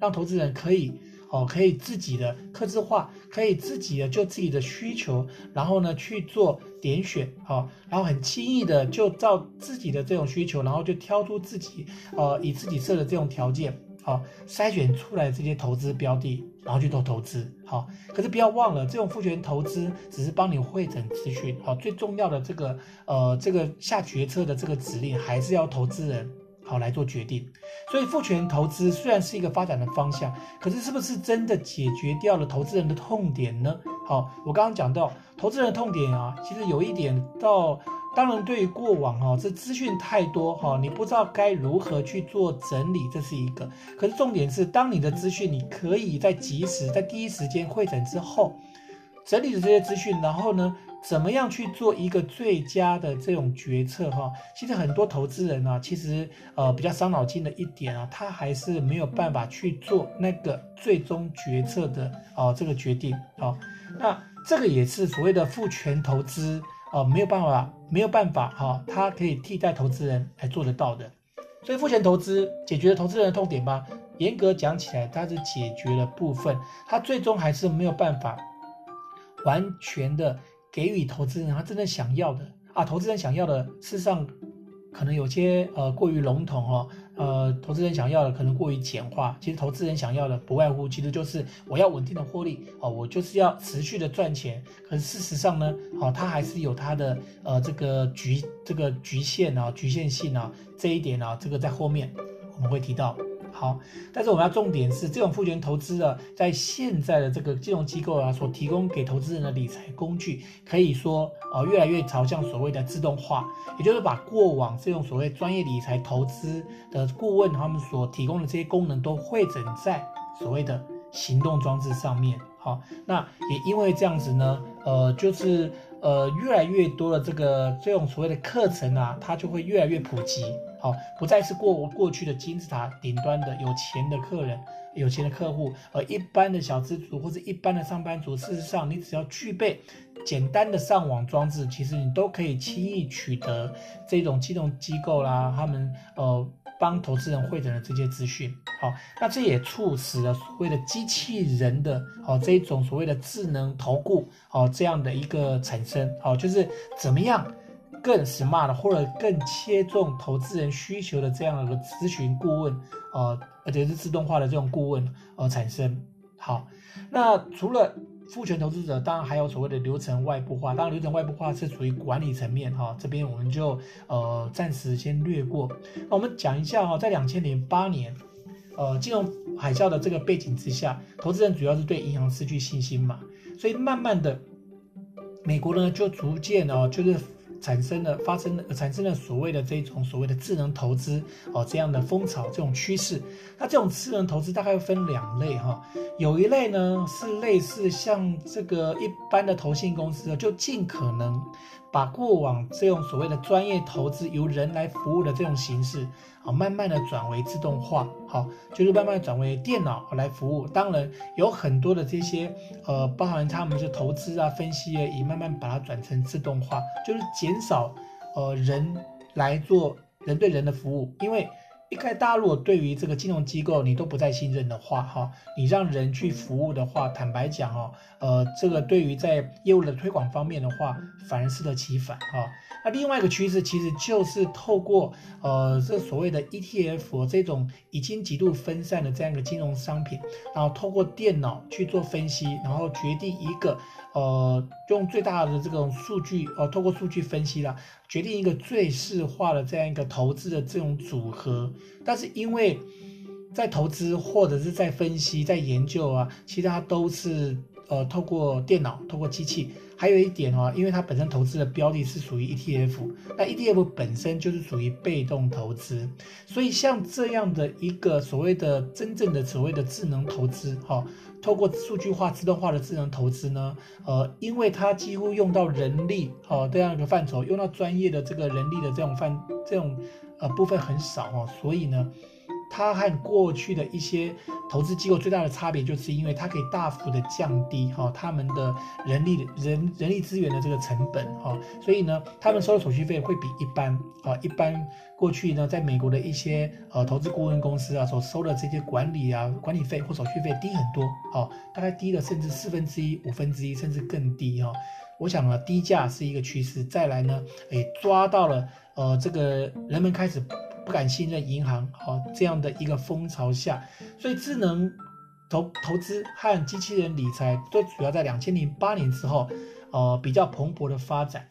让投资人可以。哦，可以自己的客制化，可以自己的就自己的需求，然后呢去做点选，好、哦，然后很轻易的就照自己的这种需求，然后就挑出自己，呃，以自己设的这种条件，好、筛选出来这些投资标的，然后去做投资，好、可是不要忘了，这种复权投资只是帮你汇诊资讯，好、最重要的这个，呃，这个下决策的这个指令还是要投资人。好来做决定，所以复权投资虽然是一个发展的方向，可是是不是真的解决掉了投资人的痛点呢？好，我刚刚讲到投资人的痛点啊，其实有一点到，当然对于过往哈、啊，这资讯太多哈、你不知道该如何去做整理，这是一个。可是重点是，当你的资讯你可以在及时在第一时间汇整之后，整理的这些资讯，然后呢，怎么样去做一个最佳的这种决策哈？其实很多投资人啊，其实呃比较伤脑筋的一点啊，他还是没有办法去做那个最终决策的啊、这个决定啊。那这个也是所谓的复权投资啊、没有办法没有办法哈，它可以替代投资人来做得到的。所以复权投资解决了投资人的痛点吗？严格讲起来，它是解决了部分，它最终还是没有办法完全的。给予投资人他真的想要的啊，投资人想要的，事实上可能有些呃过于笼统哦，呃，投资人想要的可能过于简化。其实投资人想要的不外乎其实就是我要稳定的获利哦，我就是要持续的赚钱。可是事实上呢，哦，它还是有它的呃这个局这个局限啊、局限性啊这一点啊，这个在后面我们会提到。好，但是我们要重点是，这种复权投资啊，在现在的这个金融机构啊，所提供给投资人的理财工具，可以说呃越来越朝向所谓的自动化，也就是把过往这种所谓专业理财投资的顾问他们所提供的这些功能，都汇整在所谓的行动装置上面。好，那也因为这样子呢，呃，就是呃越来越多的这个这种所谓的课程啊，它就会越来越普及。好，不再是过过去的金字塔顶端的有钱的客人、有钱的客户，而一般的小资族或者一般的上班族，事实上，你只要具备简单的上网装置，其实你都可以轻易取得这种金融机构啦，他们呃帮投资人汇整的这些资讯。好，那这也促使了所谓的机器人的哦这一种所谓的智能投顾哦这样的一个产生。好，就是怎么样？更 smart 或者更切中投资人需求的这样的一个咨询顾问，呃，而且是自动化的这种顾问而产生。好，那除了复权投资者，当然还有所谓的流程外部化。当然，流程外部化是属于管理层面哈、哦，这边我们就呃暂时先略过。那我们讲一下哈、哦，在两千零八年，呃，金融海啸的这个背景之下，投资人主要是对银行失去信心嘛，所以慢慢的，美国呢就逐渐哦，就是。产生了发生了产生了所谓的这种所谓的智能投资哦，这样的风潮这种趋势，那这种智能投资大概分两类哈，有一类呢是类似像这个一般的投信公司，就尽可能把过往这种所谓的专业投资由人来服务的这种形式。好，慢慢的转为自动化，好，就是慢慢转为电脑来服务。当然有很多的这些，呃，包含他们是投资啊、分析啊，也慢慢把它转成自动化，就是减少，呃，人来做人对人的服务。因为一开大如果对于这个金融机构你都不再信任的话，哈，你让人去服务的话，坦白讲哦，呃，这个对于在业务的推广方面的话，反而适得其反哈。那另外一个趋势其实就是透过呃这所谓的 ETF 这种已经极度分散的这样一个金融商品，然后透过电脑去做分析，然后决定一个呃用最大的这种数据，呃透过数据分析啦，决定一个最适化的这样一个投资的这种组合。但是因为在投资或者是在分析、在研究啊，其实它都是呃透过电脑、透过机器。还有一点哦，因为它本身投资的标的是属于 ETF，那 ETF 本身就是属于被动投资，所以像这样的一个所谓的真正的所谓的智能投资，哈，透过数据化、自动化的智能投资呢，呃，因为它几乎用到人力，哦，这样一个范畴，用到专业的这个人力的这种范这种呃部分很少哦，所以呢。它和过去的一些投资机构最大的差别，就是因为它可以大幅的降低哈他们的人力人人力资源的这个成本哈，所以呢，他们收的手续费会比一般啊一般过去呢，在美国的一些呃投资顾问公司啊所收的这些管理啊管理费或手续费低很多哦，大概低了甚至四分之一、五分之一甚至更低哈。我想呢，低价是一个趋势，再来呢，诶抓到了呃这个人们开始。不敢信任银行，哦，这样的一个风潮下，所以智能投投资和机器人理财都主要在两千零八年之后，呃，比较蓬勃的发展。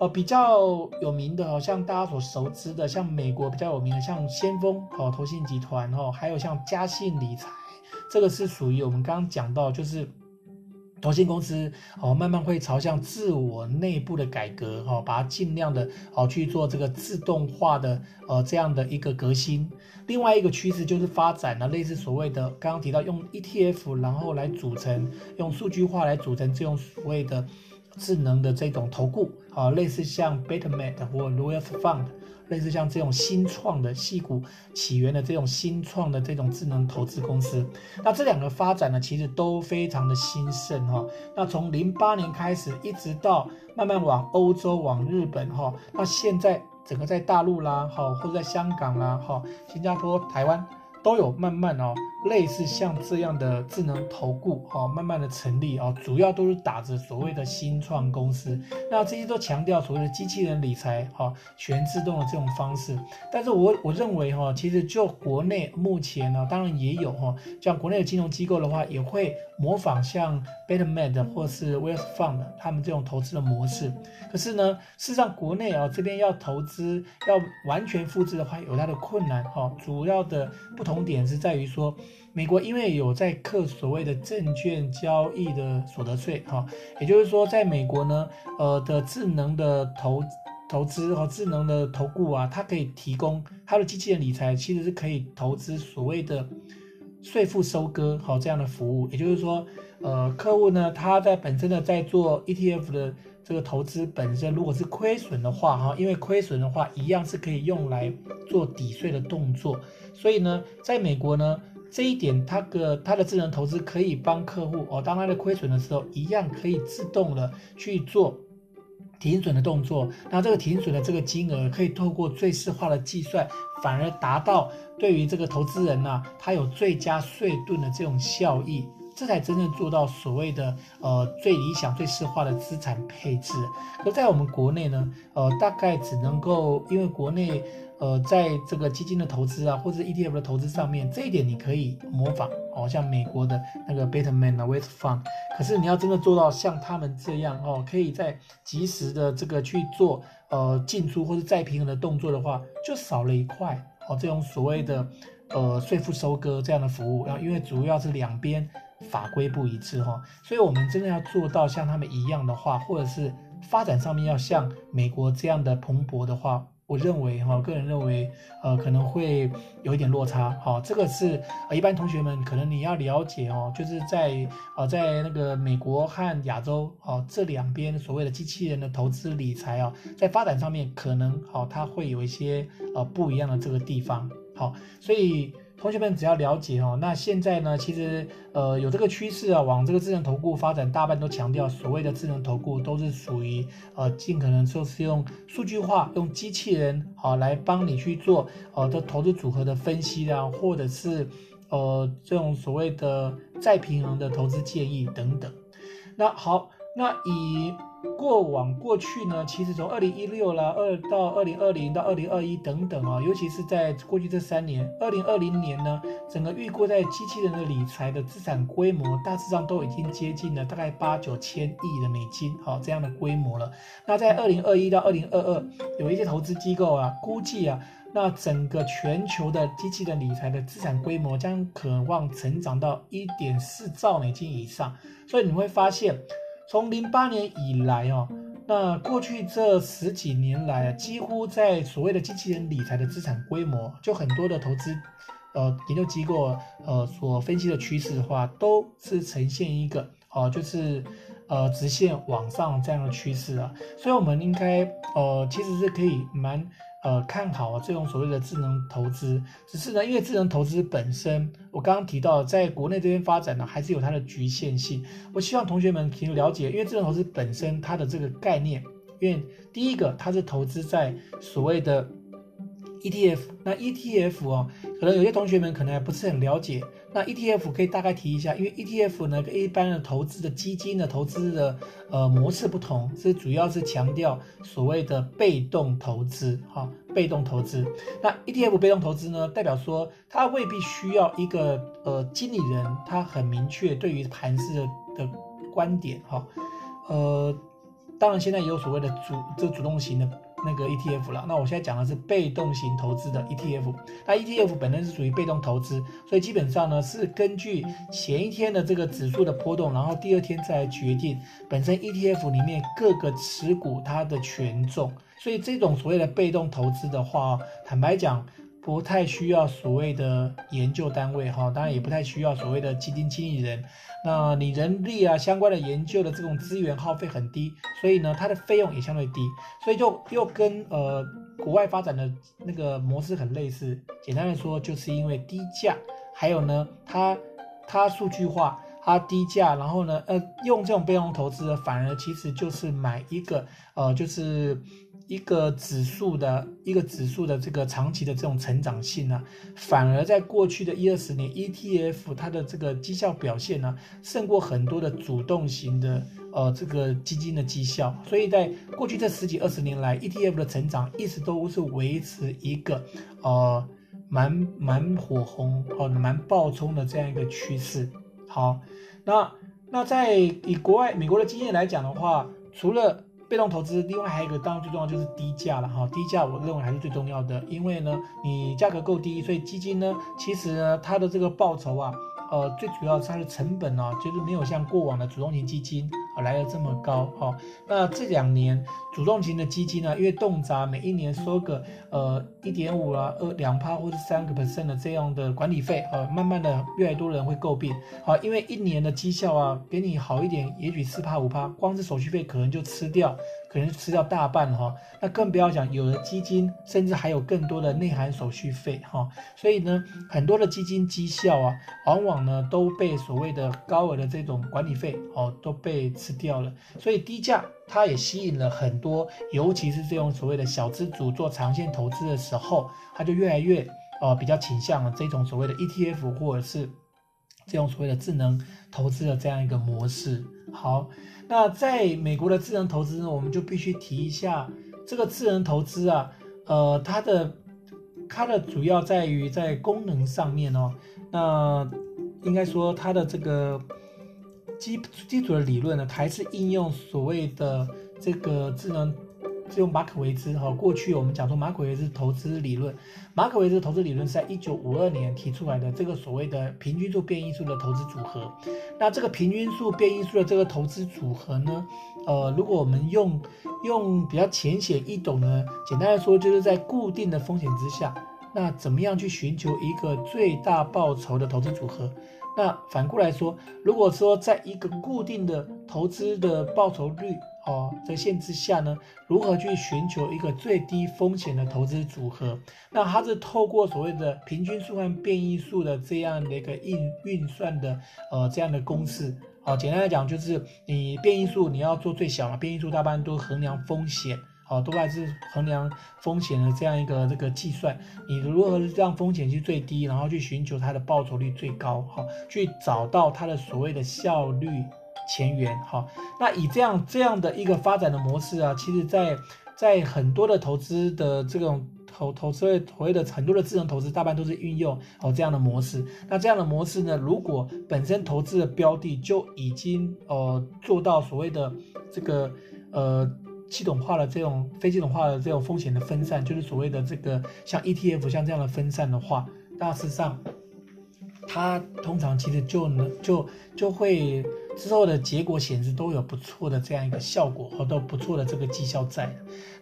呃，比较有名的，像大家所熟知的，像美国比较有名的，像先锋哦，投信集团哦，还有像嘉信理财，这个是属于我们刚刚讲到，就是。投信公司哦，慢慢会朝向自我内部的改革哈，把它尽量的哦去做这个自动化的呃这样的一个革新。另外一个趋势就是发展了类似所谓的刚刚提到用 ETF 然后来组成，用数据化来组成这种所谓的智能的这种投顾啊，类似像 Betterment 或 Wealth Fund。类似像这种新创的戏骨起源的这种新创的这种智能投资公司，那这两个发展呢，其实都非常的兴盛哈。那从零八年开始，一直到慢慢往欧洲、往日本哈，那现在整个在大陆啦哈，或者在香港啦哈、新加坡、台湾。都有慢慢哦，类似像这样的智能投顾哦，慢慢的成立哦，主要都是打着所谓的新创公司，那这些都强调所谓的机器人理财哈，全自动的这种方式。但是我我认为哈，其实就国内目前呢，当然也有哈，像国内的金融机构的话，也会模仿像 Betterment 或是 Wealth Fund 他们这种投资的模式。可是呢，事实上国内啊这边要投资要完全复制的话，有它的困难哈，主要的不同。重点是在于说，美国因为有在课所谓的证券交易的所得税，哈，也就是说，在美国呢，呃的智能的投投资和智能的投顾啊，它可以提供它的机器人理财，其实是可以投资所谓的税负收割，好这样的服务。也就是说，呃，客户呢，他在本身的在做 ETF 的这个投资本身，如果是亏损的话，哈，因为亏损的话，一样是可以用来做抵税的动作。所以呢，在美国呢，这一点它的它的智能投资可以帮客户哦，当他的亏损的时候，一样可以自动的去做停损的动作。那这个停损的这个金额，可以透过最适化的计算，反而达到对于这个投资人呢、他有最佳税盾的这种效益。这才真正做到所谓的呃最理想、最适化的资产配置。而在我们国内呢，呃，大概只能够因为国内呃在这个基金的投资啊，或者 ETF 的投资上面，这一点你可以模仿，哦，像美国的那个 Betterment 啊、Wealth Fund。可是你要真的做到像他们这样哦，可以在及时的这个去做呃进出或者再平衡的动作的话，就少了一块哦，这种所谓的呃税负收割这样的服务。然后因为主要是两边。法规不一致哈，所以我们真的要做到像他们一样的话，或者是发展上面要像美国这样的蓬勃的话，我认为哈，个人认为呃可能会有一点落差哈。这个是呃一般同学们可能你要了解哦，就是在呃在那个美国和亚洲哦这两边所谓的机器人的投资理财啊，在发展上面可能好它会有一些呃不一样的这个地方好，所以。同学们只要了解哦，那现在呢，其实呃有这个趋势啊，往这个智能投顾发展，大半都强调所谓的智能投顾都是属于呃尽可能就是用数据化、用机器人啊来帮你去做呃的投资组合的分析啊，或者是呃这种所谓的再平衡的投资建议等等。那好，那以过往过去呢，其实从二零一六啦，二到二零二零到二零二一等等啊，尤其是在过去这三年，二零二零年呢，整个预估在机器人的理财的资产规模，大致上都已经接近了大概八九千亿的美金，好，这样的规模了。那在二零二一到二零二二，有一些投资机构啊，估计啊，那整个全球的机器人理财的资产规模将可望成长到一点四兆美金以上，所以你会发现。从零八年以来哦，那过去这十几年来啊，几乎在所谓的机器人理财的资产规模，就很多的投资，呃，研究机构呃所分析的趋势的话，都是呈现一个、呃，就是呃直线往上这样的趋势啊，所以我们应该呃其实是可以蛮。呃，看好这种所谓的智能投资，只是呢，因为智能投资本身，我刚刚提到，在国内这边发展呢，还是有它的局限性。我希望同学们可以了解，因为智能投资本身它的这个概念，因为第一个它是投资在所谓的。ETF，那 ETF 哦，可能有些同学们可能还不是很了解。那 ETF 可以大概提一下，因为 ETF 呢跟一般的投资的基金的投资的呃模式不同，是主要是强调所谓的被动投资哈、被动投资。那 ETF 被动投资呢，代表说它未必需要一个呃经理人，他很明确对于盘势的的观点哈、呃，当然现在也有所谓的主这主动型的。那个 ETF 了，那我现在讲的是被动型投资的 ETF。那 ETF 本身是属于被动投资，所以基本上呢是根据前一天的这个指数的波动，然后第二天再来决定本身 ETF 里面各个持股它的权重。所以这种所谓的被动投资的话，坦白讲。不太需要所谓的研究单位哈，当然也不太需要所谓的基金经理人。那你人力啊相关的研究的这种资源耗费很低，所以呢它的费用也相对低，所以就又跟呃国外发展的那个模式很类似。简单的说，就是因为低价，还有呢它它数据化，它低价，然后呢呃用这种被动投资，反而其实就是买一个呃就是。一个指数的一个指数的这个长期的这种成长性呢，反而在过去的一二十年，ETF 它的这个绩效表现呢，胜过很多的主动型的呃这个基金的绩效。所以在过去这十几二十年来，ETF 的成长一直都是维持一个呃蛮蛮火红哦蛮爆冲的这样一个趋势。好，那那在以国外美国的经验来讲的话，除了被动投资，另外还有一个，当然最重要就是低价了哈。低价我认为还是最重要的，因为呢，你价格够低，所以基金呢，其实呢，它的这个报酬啊，呃，最主要它的成本呢，就是没有像过往的主动型基金啊来的这么高哦。那这两年主动型的基金呢，因为动辄每一年收个呃一点五啊、二两趴或者三个 percent 的这样的管理费啊，慢慢的越来越多人会诟病啊，因为一年的绩效啊，给你好一点，也许四趴五趴，光是手续费可能就吃掉。可能吃掉大半哈，那更不要讲有的基金甚至还有更多的内涵手续费哈，所以呢，很多的基金绩效啊，往往呢都被所谓的高额的这种管理费哦都被吃掉了，所以低价它也吸引了很多，尤其是这种所谓的小资主做长线投资的时候，它就越来越呃比较倾向了这种所谓的 ETF 或者是这种所谓的智能投资的这样一个模式，好。那在美国的智能投资呢，我们就必须提一下这个智能投资啊，呃，它的它的主要在于在功能上面哦，那应该说它的这个基基础的理论呢，还是应用所谓的这个智能。是用马可维兹哈，过去我们讲说马可维兹投资理论，马可维兹投资理论是在一九五二年提出来的，这个所谓的平均数变异数的投资组合。那这个平均数变异数的这个投资组合呢，呃，如果我们用用比较浅显易懂呢，简单来说就是在固定的风险之下，那怎么样去寻求一个最大报酬的投资组合？那反过来说，如果说在一个固定的投资的报酬率哦的限制下呢，如何去寻求一个最低风险的投资组合？那它是透过所谓的平均数和变异数的这样的一个运运算的呃这样的公式。好，简单来讲就是你变异数你要做最小嘛，变异数大半都衡量风险，好，都还是衡量风险的这样一个这个计算。你如何让风险去最低，然后去寻求它的报酬率最高，好，去找到它的所谓的效率前缘，好，那以这样这样的一个发展的模式啊，其实在在很多的投资的这种。投投资所谓的很多的智能投资，大半都是运用哦这样的模式。那这样的模式呢，如果本身投资的标的就已经呃做到所谓的这个呃系统化的这种非系统化的这种风险的分散，就是所谓的这个像 ETF 像这样的分散的话，大致上它通常其实就能就就会。之后的结果显示都有不错的这样一个效果和都不错的这个绩效在。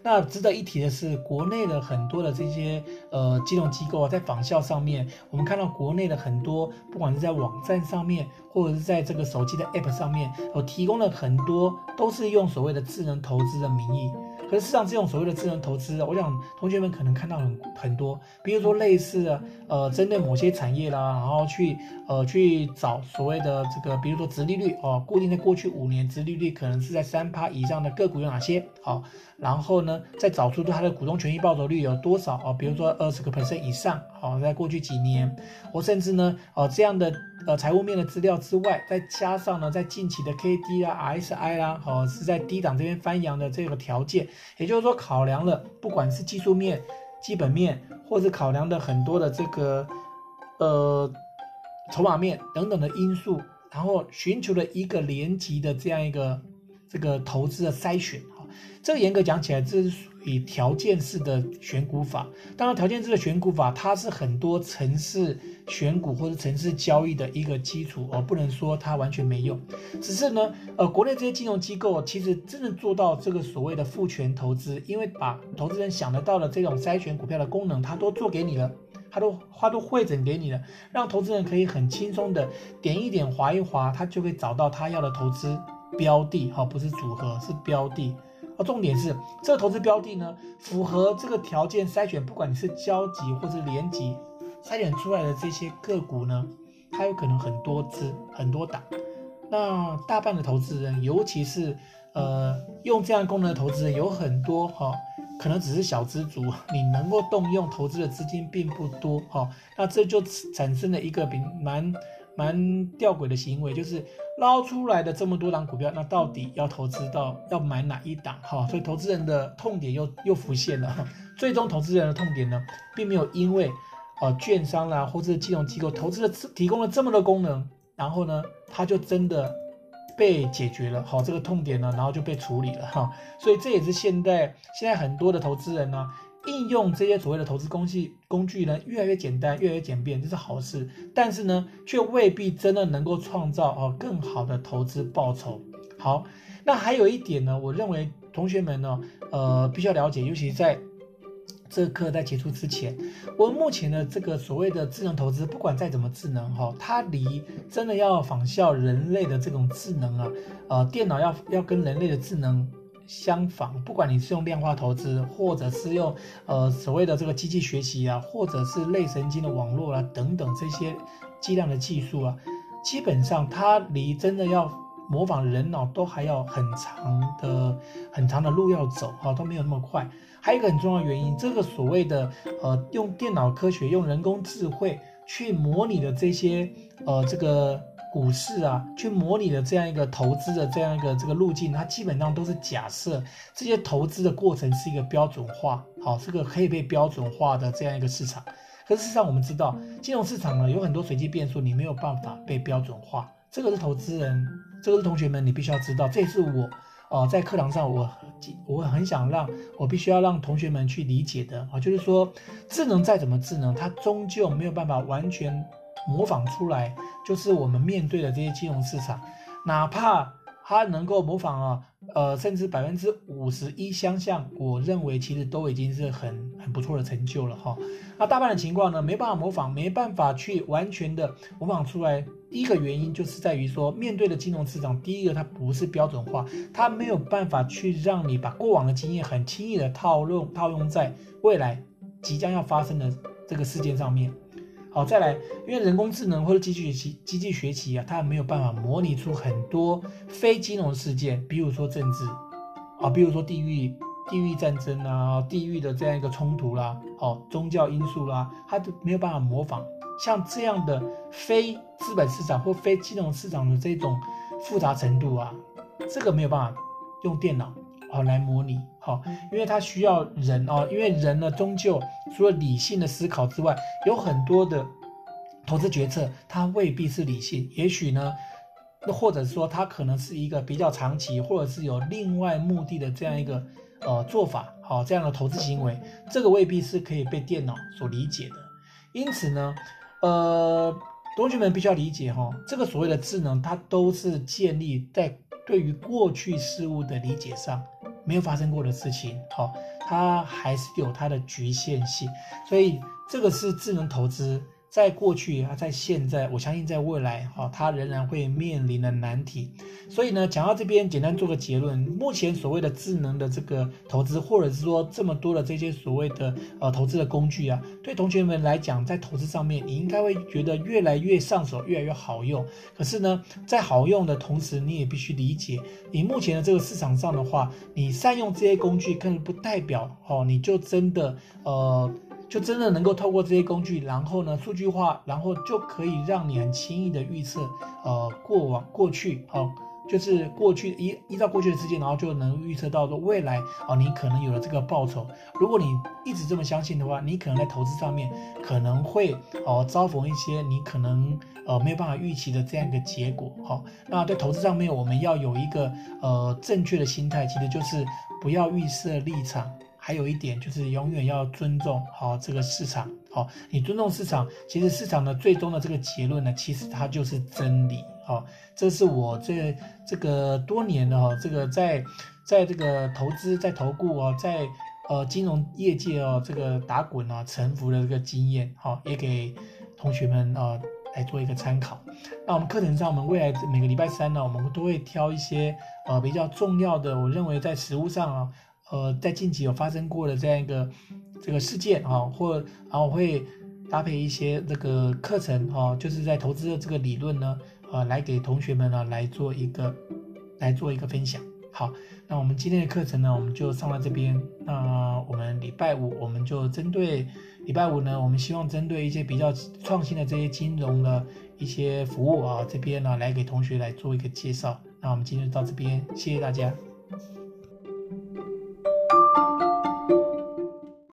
那值得一提的是，国内的很多的这些呃金融机构啊，在仿效上面，我们看到国内的很多，不管是在网站上面，或者是在这个手机的 App 上面，我提供了很多都是用所谓的智能投资的名义。可是，像，这种所谓的智能投资，我想同学们可能看到很很多，比如说类似的，呃，针对某些产业啦，然后去呃去找所谓的这个，比如说直利率哦，固定在过去五年直利率可能是在三趴以上的个股有哪些？好，然后呢，再找出它的股东权益报酬率有多少哦，比如说二十个 percent 以上，好，在过去几年，或甚至呢，哦，这样的。呃，财务面的资料之外，再加上呢，在近期的 K D 啊、RSI 啦，哦，是在低档这边翻扬的这个条件，也就是说，考量了不管是技术面、基本面，或者考量的很多的这个呃筹码面等等的因素，然后寻求了一个连级的这样一个这个投资的筛选。这个严格讲起来，这是属于条件式的选股法。当然，条件式的选股法，它是很多城市选股或者城市交易的一个基础，而不能说它完全没用。只是呢，呃，国内这些金融机构其实真正做到这个所谓的复权投资，因为把投资人想得到的这种筛选股票的功能，它都做给你了，它都它都汇整给你了，让投资人可以很轻松的点一点划一划，他就会找到他要的投资标的，哈，不是组合，是标的。重点是这个投资标的呢，符合这个条件筛选，不管你是交集或是联集，筛选出来的这些个股呢，它有可能很多只很多档。那大半的投资人，尤其是呃用这样功能的投资人有很多哈、哦，可能只是小资族，你能够动用投资的资金并不多哈、哦。那这就产生了一个比蛮蛮吊诡的行为，就是。捞出来的这么多档股票，那到底要投资到要买哪一档？哈，所以投资人的痛点又又浮现了。最终投资人的痛点呢，并没有因为呃券商啦或者金融机构投资的提供了这么多功能，然后呢，它就真的被解决了。好，这个痛点呢，然后就被处理了哈。所以这也是现在现在很多的投资人呢。应用这些所谓的投资工具工具呢，越来越简单，越来越简便，这是好事。但是呢，却未必真的能够创造哦更好的投资报酬。好，那还有一点呢，我认为同学们呢，呃，必须要了解，尤其在这课在结束之前，我们目前的这个所谓的智能投资，不管再怎么智能哈，它离真的要仿效人类的这种智能啊，呃，电脑要要跟人类的智能。相仿，不管你是用量化投资，或者是用呃所谓的这个机器学习啊，或者是类神经的网络啊等等这些计量的技术啊，基本上它离真的要模仿人脑都还要很长的很长的路要走哈，都没有那么快。还有一个很重要的原因，这个所谓的呃用电脑科学、用人工智慧去模拟的这些呃这个。股市啊，去模拟的这样一个投资的这样一个这个路径，它基本上都是假设这些投资的过程是一个标准化，好，这个可以被标准化的这样一个市场。可是事实上，我们知道金融市场呢有很多随机变数，你没有办法被标准化。这个是投资人，这个是同学们，你必须要知道。这也是我，呃，在课堂上我我很想让我必须要让同学们去理解的啊，就是说智能再怎么智能，它终究没有办法完全模仿出来，就是我们面对的这些金融市场，哪怕它能够模仿啊，呃，甚至百分之五十一相像，我认为其实都已经是很很不错的成就了哈。那大半的情况呢，没办法模仿，没办法去完全的模仿出来。第一个原因就是在于说，面对的金融市场，第一个它不是标准化，它没有办法去让你把过往的经验很轻易的套用套用在未来即将要发生的这个事件上面。好，再来，因为人工智能或者机器学习、机器学习啊，它没有办法模拟出很多非金融事件，比如说政治，啊，比如说地域、地域战争啊，地域的这样一个冲突啦，哦，宗教因素啦，它都没有办法模仿。像这样的非资本市场或非金融市场的这种复杂程度啊，这个没有办法用电脑啊来模拟。好，因为它需要人哦，因为人呢，终究除了理性的思考之外，有很多的投资决策，它未必是理性，也许呢，那或者说它可能是一个比较长期，或者是有另外目的的这样一个呃做法，好，这样的投资行为，这个未必是可以被电脑所理解的。因此呢，呃，同学们必须要理解哈、哦，这个所谓的智能，它都是建立在对于过去事物的理解上。没有发生过的事情，好，它还是有它的局限性，所以这个是智能投资。在过去啊，在现在，我相信在未来，哈，它仍然会面临的难题。所以呢，讲到这边，简单做个结论：目前所谓的智能的这个投资，或者是说这么多的这些所谓的呃投资的工具啊，对同学们来讲，在投资上面，你应该会觉得越来越上手，越来越好用。可是呢，在好用的同时，你也必须理解，你目前的这个市场上的话，你善用这些工具，更不代表哦，你就真的呃。就真的能够透过这些工具，然后呢，数据化，然后就可以让你很轻易的预测，呃，过往过去，好、哦，就是过去依依照过去的时间，然后就能预测到说未来，哦，你可能有了这个报酬。如果你一直这么相信的话，你可能在投资上面可能会哦遭逢一些你可能呃没有办法预期的这样一个结果，好、那在投资上面我们要有一个呃正确的心态，其实就是不要预设立场。还有一点就是永远要尊重好这个市场，好，你尊重市场，其实市场的最终的这个结论呢，其实它就是真理，好，这是我这这个多年的哈，这个在在这个投资在投顾啊，在呃金融业界哦这个打滚啊沉浮的这个经验，好，也给同学们啊来做一个参考。那我们课程上，我们未来每个礼拜三呢，我们都会挑一些呃比较重要的，我认为在实务上啊。呃，在近期有发生过的这样一个这个事件啊，或然后会搭配一些这个课程啊，就是在投资的这个理论呢，呃，来给同学们呢来做一个来做一个分享。好，那我们今天的课程呢，我们就上到这边。那我们礼拜五我们就针对礼拜五呢，我们希望针对一些比较创新的这些金融的一些服务啊，这边呢来给同学来做一个介绍。那我们今天就到这边，谢谢大家。thank you